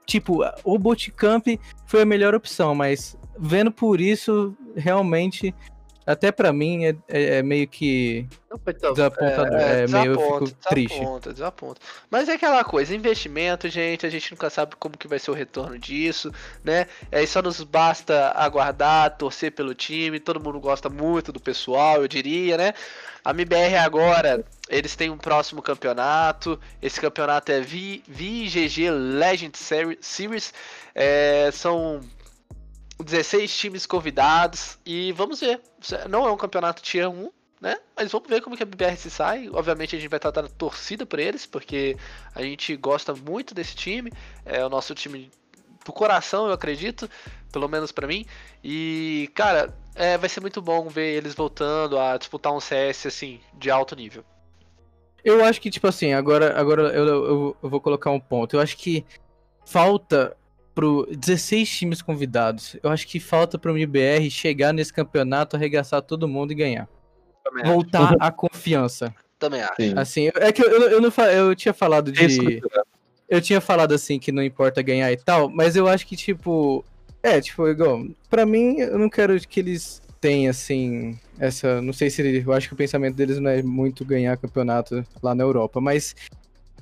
Tipo, o Bootcamp foi a melhor opção, mas vendo por isso, realmente, até pra mim, é, é- é meio que Não foi tão- desapontador. É, meio eu fico triste. Desaponta, desaponta. Mas é aquela coisa, investimento, gente, a gente nunca sabe como que vai ser o retorno disso, né? Aí só nos basta aguardar, torcer pelo time, todo mundo gosta muito do pessoal, eu diria, né? A MBR agora, eles têm um próximo campeonato, esse campeonato é VGG Legend Seri- Series, é, são 16 times convidados e vamos ver. Não é um campeonato tier 1, né? Mas vamos ver como que a BBR se sai. Obviamente a gente vai estar torcida por eles, porque a gente gosta muito desse time. É o nosso time do coração, eu acredito, pelo menos pra mim. E, cara, é, vai ser muito bom ver eles voltando a disputar um CS assim de alto nível. Eu acho que, tipo assim, agora, agora eu, eu, eu vou colocar um ponto. Eu acho que falta pro 16 times convidados. Eu acho que falta pro MBR chegar nesse campeonato, arregaçar todo mundo e ganhar. Também acho. Voltar a confiança. Também acho. Sim. Assim, é que eu, eu, eu não eu tinha falado de. Reestruturar. Eu tinha falado assim que não importa ganhar e tal, mas eu acho que, tipo. É, tipo, igual. Pra mim, eu não quero que eles tenham, assim. Essa. Não sei se. ele- Eu acho que o pensamento deles não é muito ganhar campeonato lá na Europa, mas.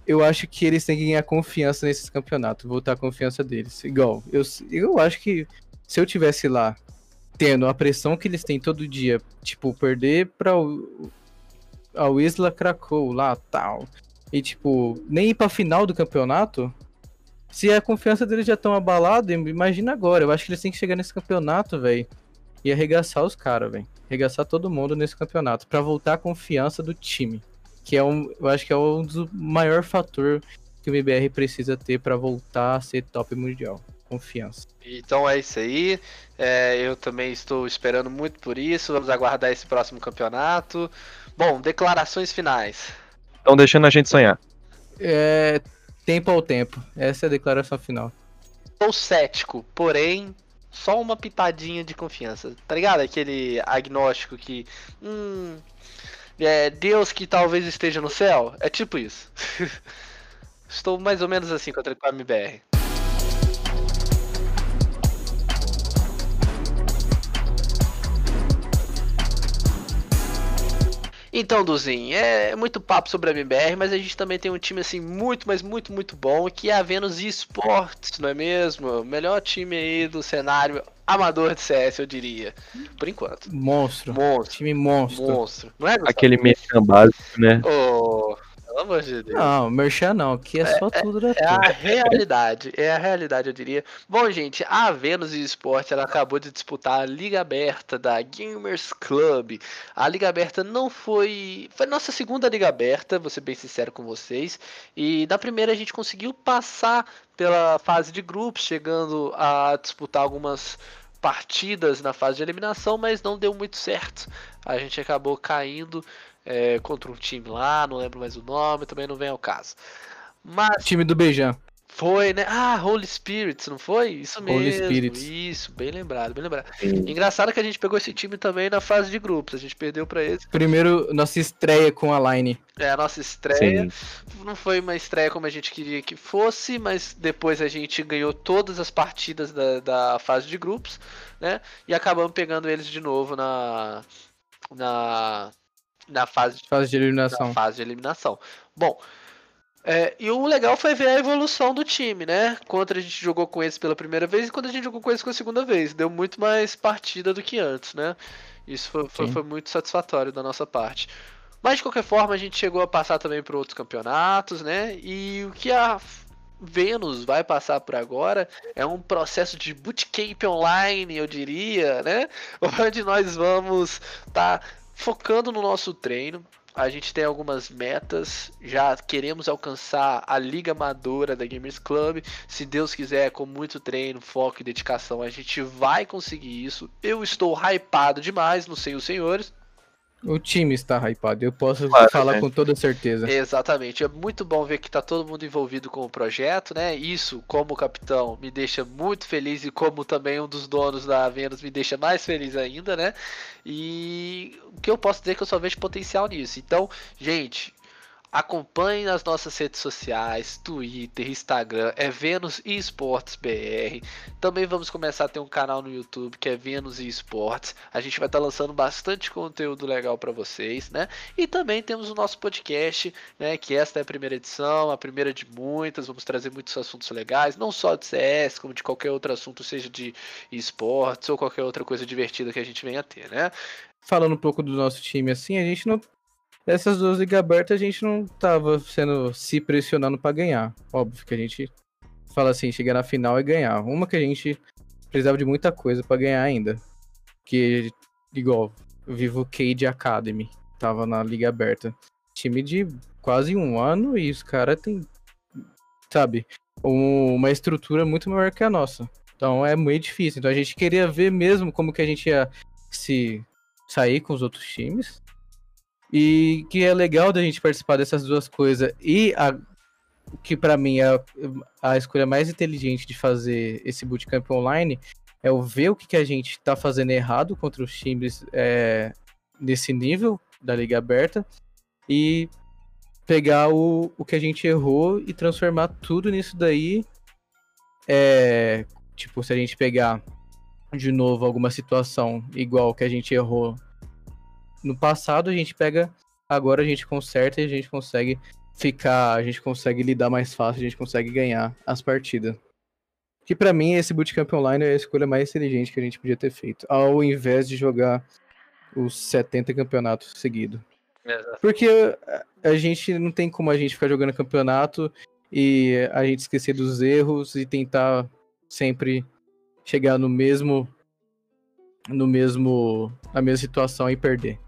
Eu acho que eles têm que ganhar confiança nesses campeonatos, voltar a confiança deles. Igual, eu, eu acho que se eu tivesse lá tendo a pressão que eles têm todo dia, tipo, perder pra o, ao Isla Krakow lá, tal, e tipo, nem ir pra final do campeonato, se a confiança deles já tão abalada, imagina agora, eu acho que eles têm que chegar nesse campeonato, velho, e arregaçar os caras, velho. Arregaçar todo mundo nesse campeonato, pra voltar a confiança do time. Que é um, eu acho que é um dos maior fator que o MBR precisa ter para voltar a ser top mundial. Confiança. Então é isso aí. É, eu também estou esperando muito por isso. Vamos aguardar esse próximo campeonato. Bom, declarações finais. Estão deixando a gente sonhar. É, tempo ao tempo. Essa é a declaração final. Estou cético, porém, só uma pitadinha de confiança. Tá ligado? Aquele agnóstico que. Hum. É Deus que talvez esteja no céu. É tipo isso. Estou mais ou menos assim contra a MBR. Então, Duzinho, é muito papo sobre a MBR, mas a gente também tem um time assim muito, mas muito, muito bom, que é a Venus Esports, não é mesmo? O melhor time aí do cenário amador de CS, eu diria. Por enquanto. Monstro. Monstro. Time monstro. Monstro. Não é, Gustavo? Aquele merchan básico, né? Ô, pelo amor de Deus. Não, merchan não, que é só tudo da É a realidade, é a realidade, eu diria. Bom, gente, a Venus Esporte ela acabou de disputar a Liga Aberta da Gamers Club. A Liga Aberta não foi. Foi nossa segunda Liga Aberta, vou ser bem sincero com vocês. E na primeira a gente conseguiu passar pela fase de grupos, chegando a disputar algumas partidas na fase de eliminação, mas não deu muito certo. A gente acabou caindo é, contra um time lá, não lembro mais o nome, também não vem ao caso. Mas Time do Beijão. foi, né? Ah, Holy Spirits, não foi? Isso mesmo. Holy Spirits. Isso, bem lembrado, bem lembrado. Engraçado que a gente pegou esse time também na fase de grupos. A gente perdeu pra eles. Primeiro, nossa estreia com a Line. É a nossa estreia. Sim. Não foi uma estreia como a gente queria que fosse, mas depois a gente ganhou todas as partidas da, da fase de grupos, né? E acabamos pegando eles de novo na na na fase de Fase de na eliminação. fase de eliminação. Bom, é, e o legal foi ver a evolução do time, né? Quando a gente jogou com eles pela primeira vez e quando a gente jogou com eles pela segunda vez. Deu muito mais partida do que antes, né? Isso foi, foi, foi muito satisfatório da nossa parte. Mas de qualquer forma, a gente chegou a passar também para outros campeonatos, né? E o que a Venus vai passar por agora é um processo de bootcamp online, eu diria, né? Onde nós vamos estar focando no nosso treino. A gente tem algumas metas, já queremos alcançar a Liga Amadora da Gamers Club. Se Deus quiser, com muito treino, foco e dedicação, a gente vai conseguir isso. Eu estou hypado demais, não sei os senhores. O time está hypado, eu posso Claro, falar né? com toda certeza. Exatamente, é muito bom ver que tá todo mundo envolvido com o projeto, né? Isso, como capitão, me deixa muito feliz e como também um dos donos da Venus me deixa mais feliz ainda, né? E o que eu posso dizer é que eu só vejo potencial nisso. Então, gente, acompanhe nas nossas redes sociais, Twitter, Instagram, é Venus e Esportes BR. Também vamos começar a ter um canal no YouTube que é Venus e Esportes. A gente vai estar lançando bastante conteúdo legal para vocês, né? E também temos o nosso podcast, né? Que esta é a primeira edição, a primeira de muitas. Vamos trazer muitos assuntos legais, não só de CS, como de qualquer outro assunto, seja de esportes ou qualquer outra coisa divertida que a gente venha a ter, né? Falando um pouco do nosso time assim, a gente não. Essas duas ligas abertas a gente não tava sendo se pressionando pra ganhar. Óbvio que a gente fala assim, chegar na final e ganhar. Uma que a gente precisava de muita coisa pra ganhar ainda. Que, igual, eu vivo Cade Academy, tava na liga aberta. Time de quase um ano e os caras têm, sabe, um- uma estrutura muito maior que a nossa. Então é muito difícil. Então a gente queria ver mesmo como que a gente ia se sair com os outros times. E que é legal da gente participar dessas duas coisas. E a, que pra mim é a, a escolha mais inteligente de fazer esse bootcamp online é o ver o que, que a gente tá fazendo errado contra os times é, nesse nível da Liga Aberta e pegar o, o que a gente errou e transformar tudo nisso daí. É, tipo, se a gente pegar de novo alguma situação igual que a gente errou no passado, a gente pega, agora a gente conserta e a gente consegue ficar, a gente consegue lidar mais fácil, a gente consegue ganhar as partidas. Que pra mim esse bootcamp online é a escolha mais inteligente que a gente podia ter feito, ao invés de jogar os 70 campeonatos seguidos. Porque a- a gente não tem como a gente ficar jogando campeonato e a gente esquecer dos erros e tentar sempre chegar no mesmo no mesmo na mesma situação e perder.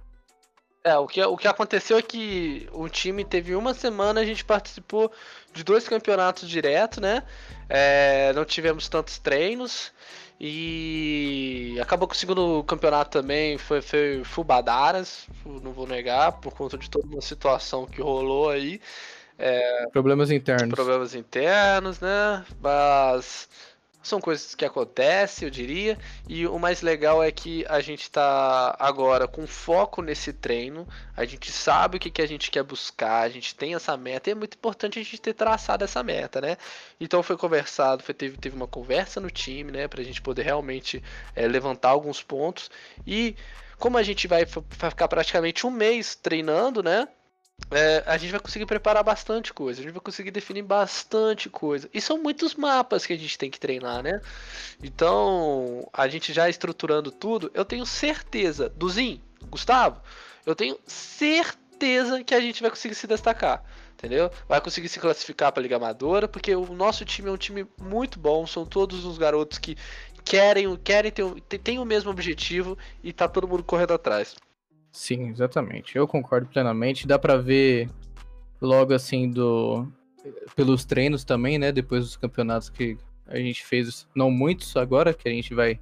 É, o que, o que aconteceu é que o time teve uma semana, a gente participou de dois campeonatos direto, né? É, não tivemos tantos treinos. E acabou que o segundo campeonato também foi, foi Fubadaras, não vou negar, por conta de toda uma situação que rolou aí. É, problemas internos. Problemas internos, né? Mas são coisas que acontecem, eu diria. E o mais legal é que a gente está agora com foco nesse treino. A gente sabe o que, que a gente quer buscar, a gente tem essa meta. E é muito importante a gente ter traçado essa meta, né? Então foi conversado, foi, teve, teve uma conversa no time, né? Pra gente poder realmente é, levantar alguns pontos. E como a gente vai ficar praticamente um mês treinando, né? É, a gente vai conseguir preparar bastante coisa, a gente vai conseguir definir bastante coisa. E são muitos mapas que a gente tem que treinar, né? Então, a gente já estruturando tudo, eu tenho certeza, Duzinho, Gustavo, eu tenho certeza que a gente vai conseguir se destacar. Entendeu? Vai conseguir se classificar para a Liga Amadora, porque o nosso time é um time muito bom, são todos os garotos que querem, querem ter, tem o mesmo objetivo e tá todo mundo correndo atrás. Sim, exatamente. Eu concordo plenamente. Dá para ver logo assim do pelos treinos também, né? Depois dos campeonatos que a gente fez, não muitos agora, que a gente vai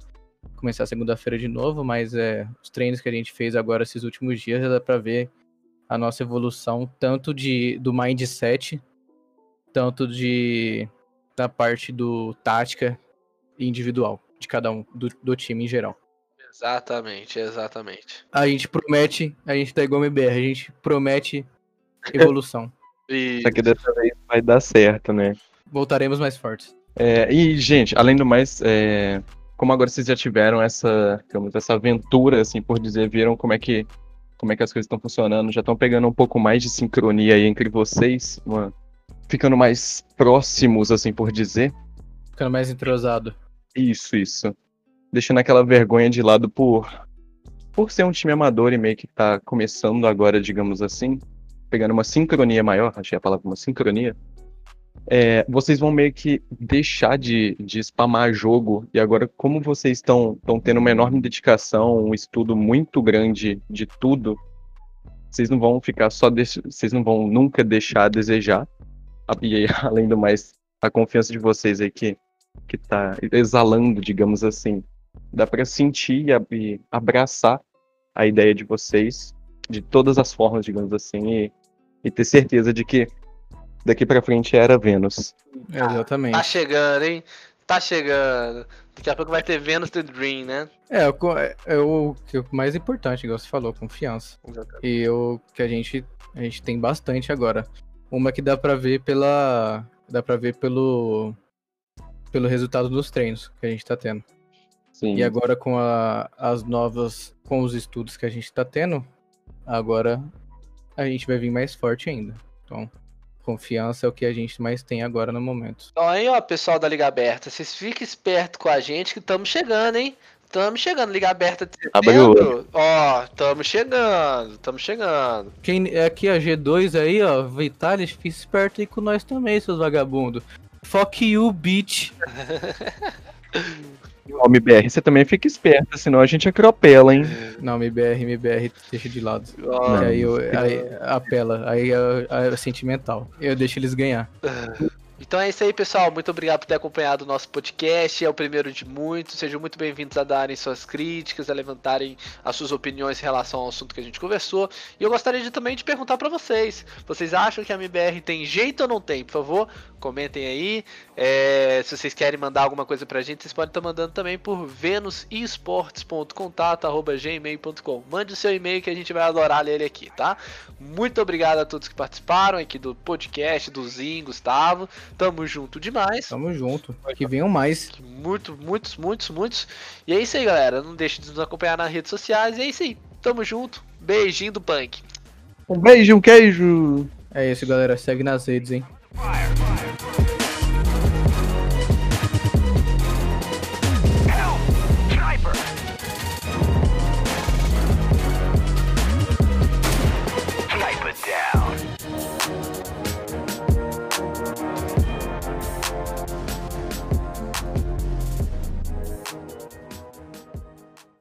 começar segunda-feira de novo, mas é os treinos que a gente fez agora esses últimos dias, já dá para ver a nossa evolução tanto de do mindset, tanto de da parte do tática individual de cada um do, do time em geral. Exatamente, exatamente. A gente promete, a gente tá igual o MBR, a gente promete evolução. e... Só que dessa vez vai dar certo, né? Voltaremos mais fortes. É, e, gente, além do mais, é, como agora vocês já tiveram essa, digamos, essa aventura, assim, por dizer, viram como é que, como é que as coisas estão funcionando, já estão pegando um pouco mais de sincronia aí entre vocês, uma, ficando mais próximos, assim, por dizer. Ficando mais entrosado. Isso, isso deixando aquela vergonha de lado por por ser um time amador e meio que tá começando agora, digamos assim, pegando uma sincronia maior, achei a palavra uma sincronia, é, vocês vão meio que deixar de, de spamar jogo. E agora, como vocês estão tendo uma enorme dedicação, um estudo muito grande de tudo, vocês não vão ficar só, vocês não vão nunca deixar a desejar, e além do mais, a confiança de vocês aí que, que tá exalando, digamos assim, dá para sentir e abraçar a ideia de vocês de todas as formas, digamos assim, e, e ter certeza de que daqui para frente era Vênus. É, exatamente. Tá chegando, hein? Tá chegando. Daqui a pouco vai ter Venus The Dream, né? É, é, é o, é o mais importante, igual você falou, confiança. Exatamente. E o que a gente, a gente tem bastante agora. Uma que dá para ver pela. Dá para ver pelo. Pelo resultado dos treinos que a gente tá tendo. Sim. E agora com a, as novas, com os estudos que a gente está tendo, agora a gente vai vir mais forte ainda. Então, confiança é o que a gente mais tem agora no momento. Então aí, ó, pessoal da Liga Aberta, vocês fiquem espertos com a gente que estamos chegando, hein? Estamos chegando, Liga Aberta de setembro. Ó, estamos chegando, estamos chegando. Quem é aqui a G2 aí, ó, Vitalis, fique esperto aí com nós também, seus vagabundos. Fuck you, bitch. O MBR, você também fica esperto, senão a gente atropela, hein? Não, MBR, MBR deixa de lado. Oh, aí, eu, aí apela, aí é, é sentimental. Eu deixo eles ganhar. Então é isso aí, pessoal. Muito obrigado por ter acompanhado o nosso podcast. É o primeiro de muitos. Sejam muito bem-vindos a darem suas críticas, a levantarem as suas opiniões em relação ao assunto que a gente conversou. E eu gostaria de, também de perguntar para vocês: vocês acham que a MBR tem jeito ou não tem? Por favor, comentem aí. É, se vocês querem mandar alguma coisa pra gente, vocês podem estar mandando também por venusesportes.contato.gmail.com. Mande o seu e-mail que a gente vai adorar ler ele aqui, tá? Muito obrigado a todos que participaram aqui do podcast, do Zin, Gustavo. Tamo junto demais. Tamo junto. Que venham mais. Muito, muitos, muitos, muitos. E é isso aí, galera. Não deixe de nos acompanhar nas redes sociais. E é isso aí. Tamo junto. Beijinho do punk. Um beijo, um queijo. É isso, galera. Segue nas redes, hein? Fire.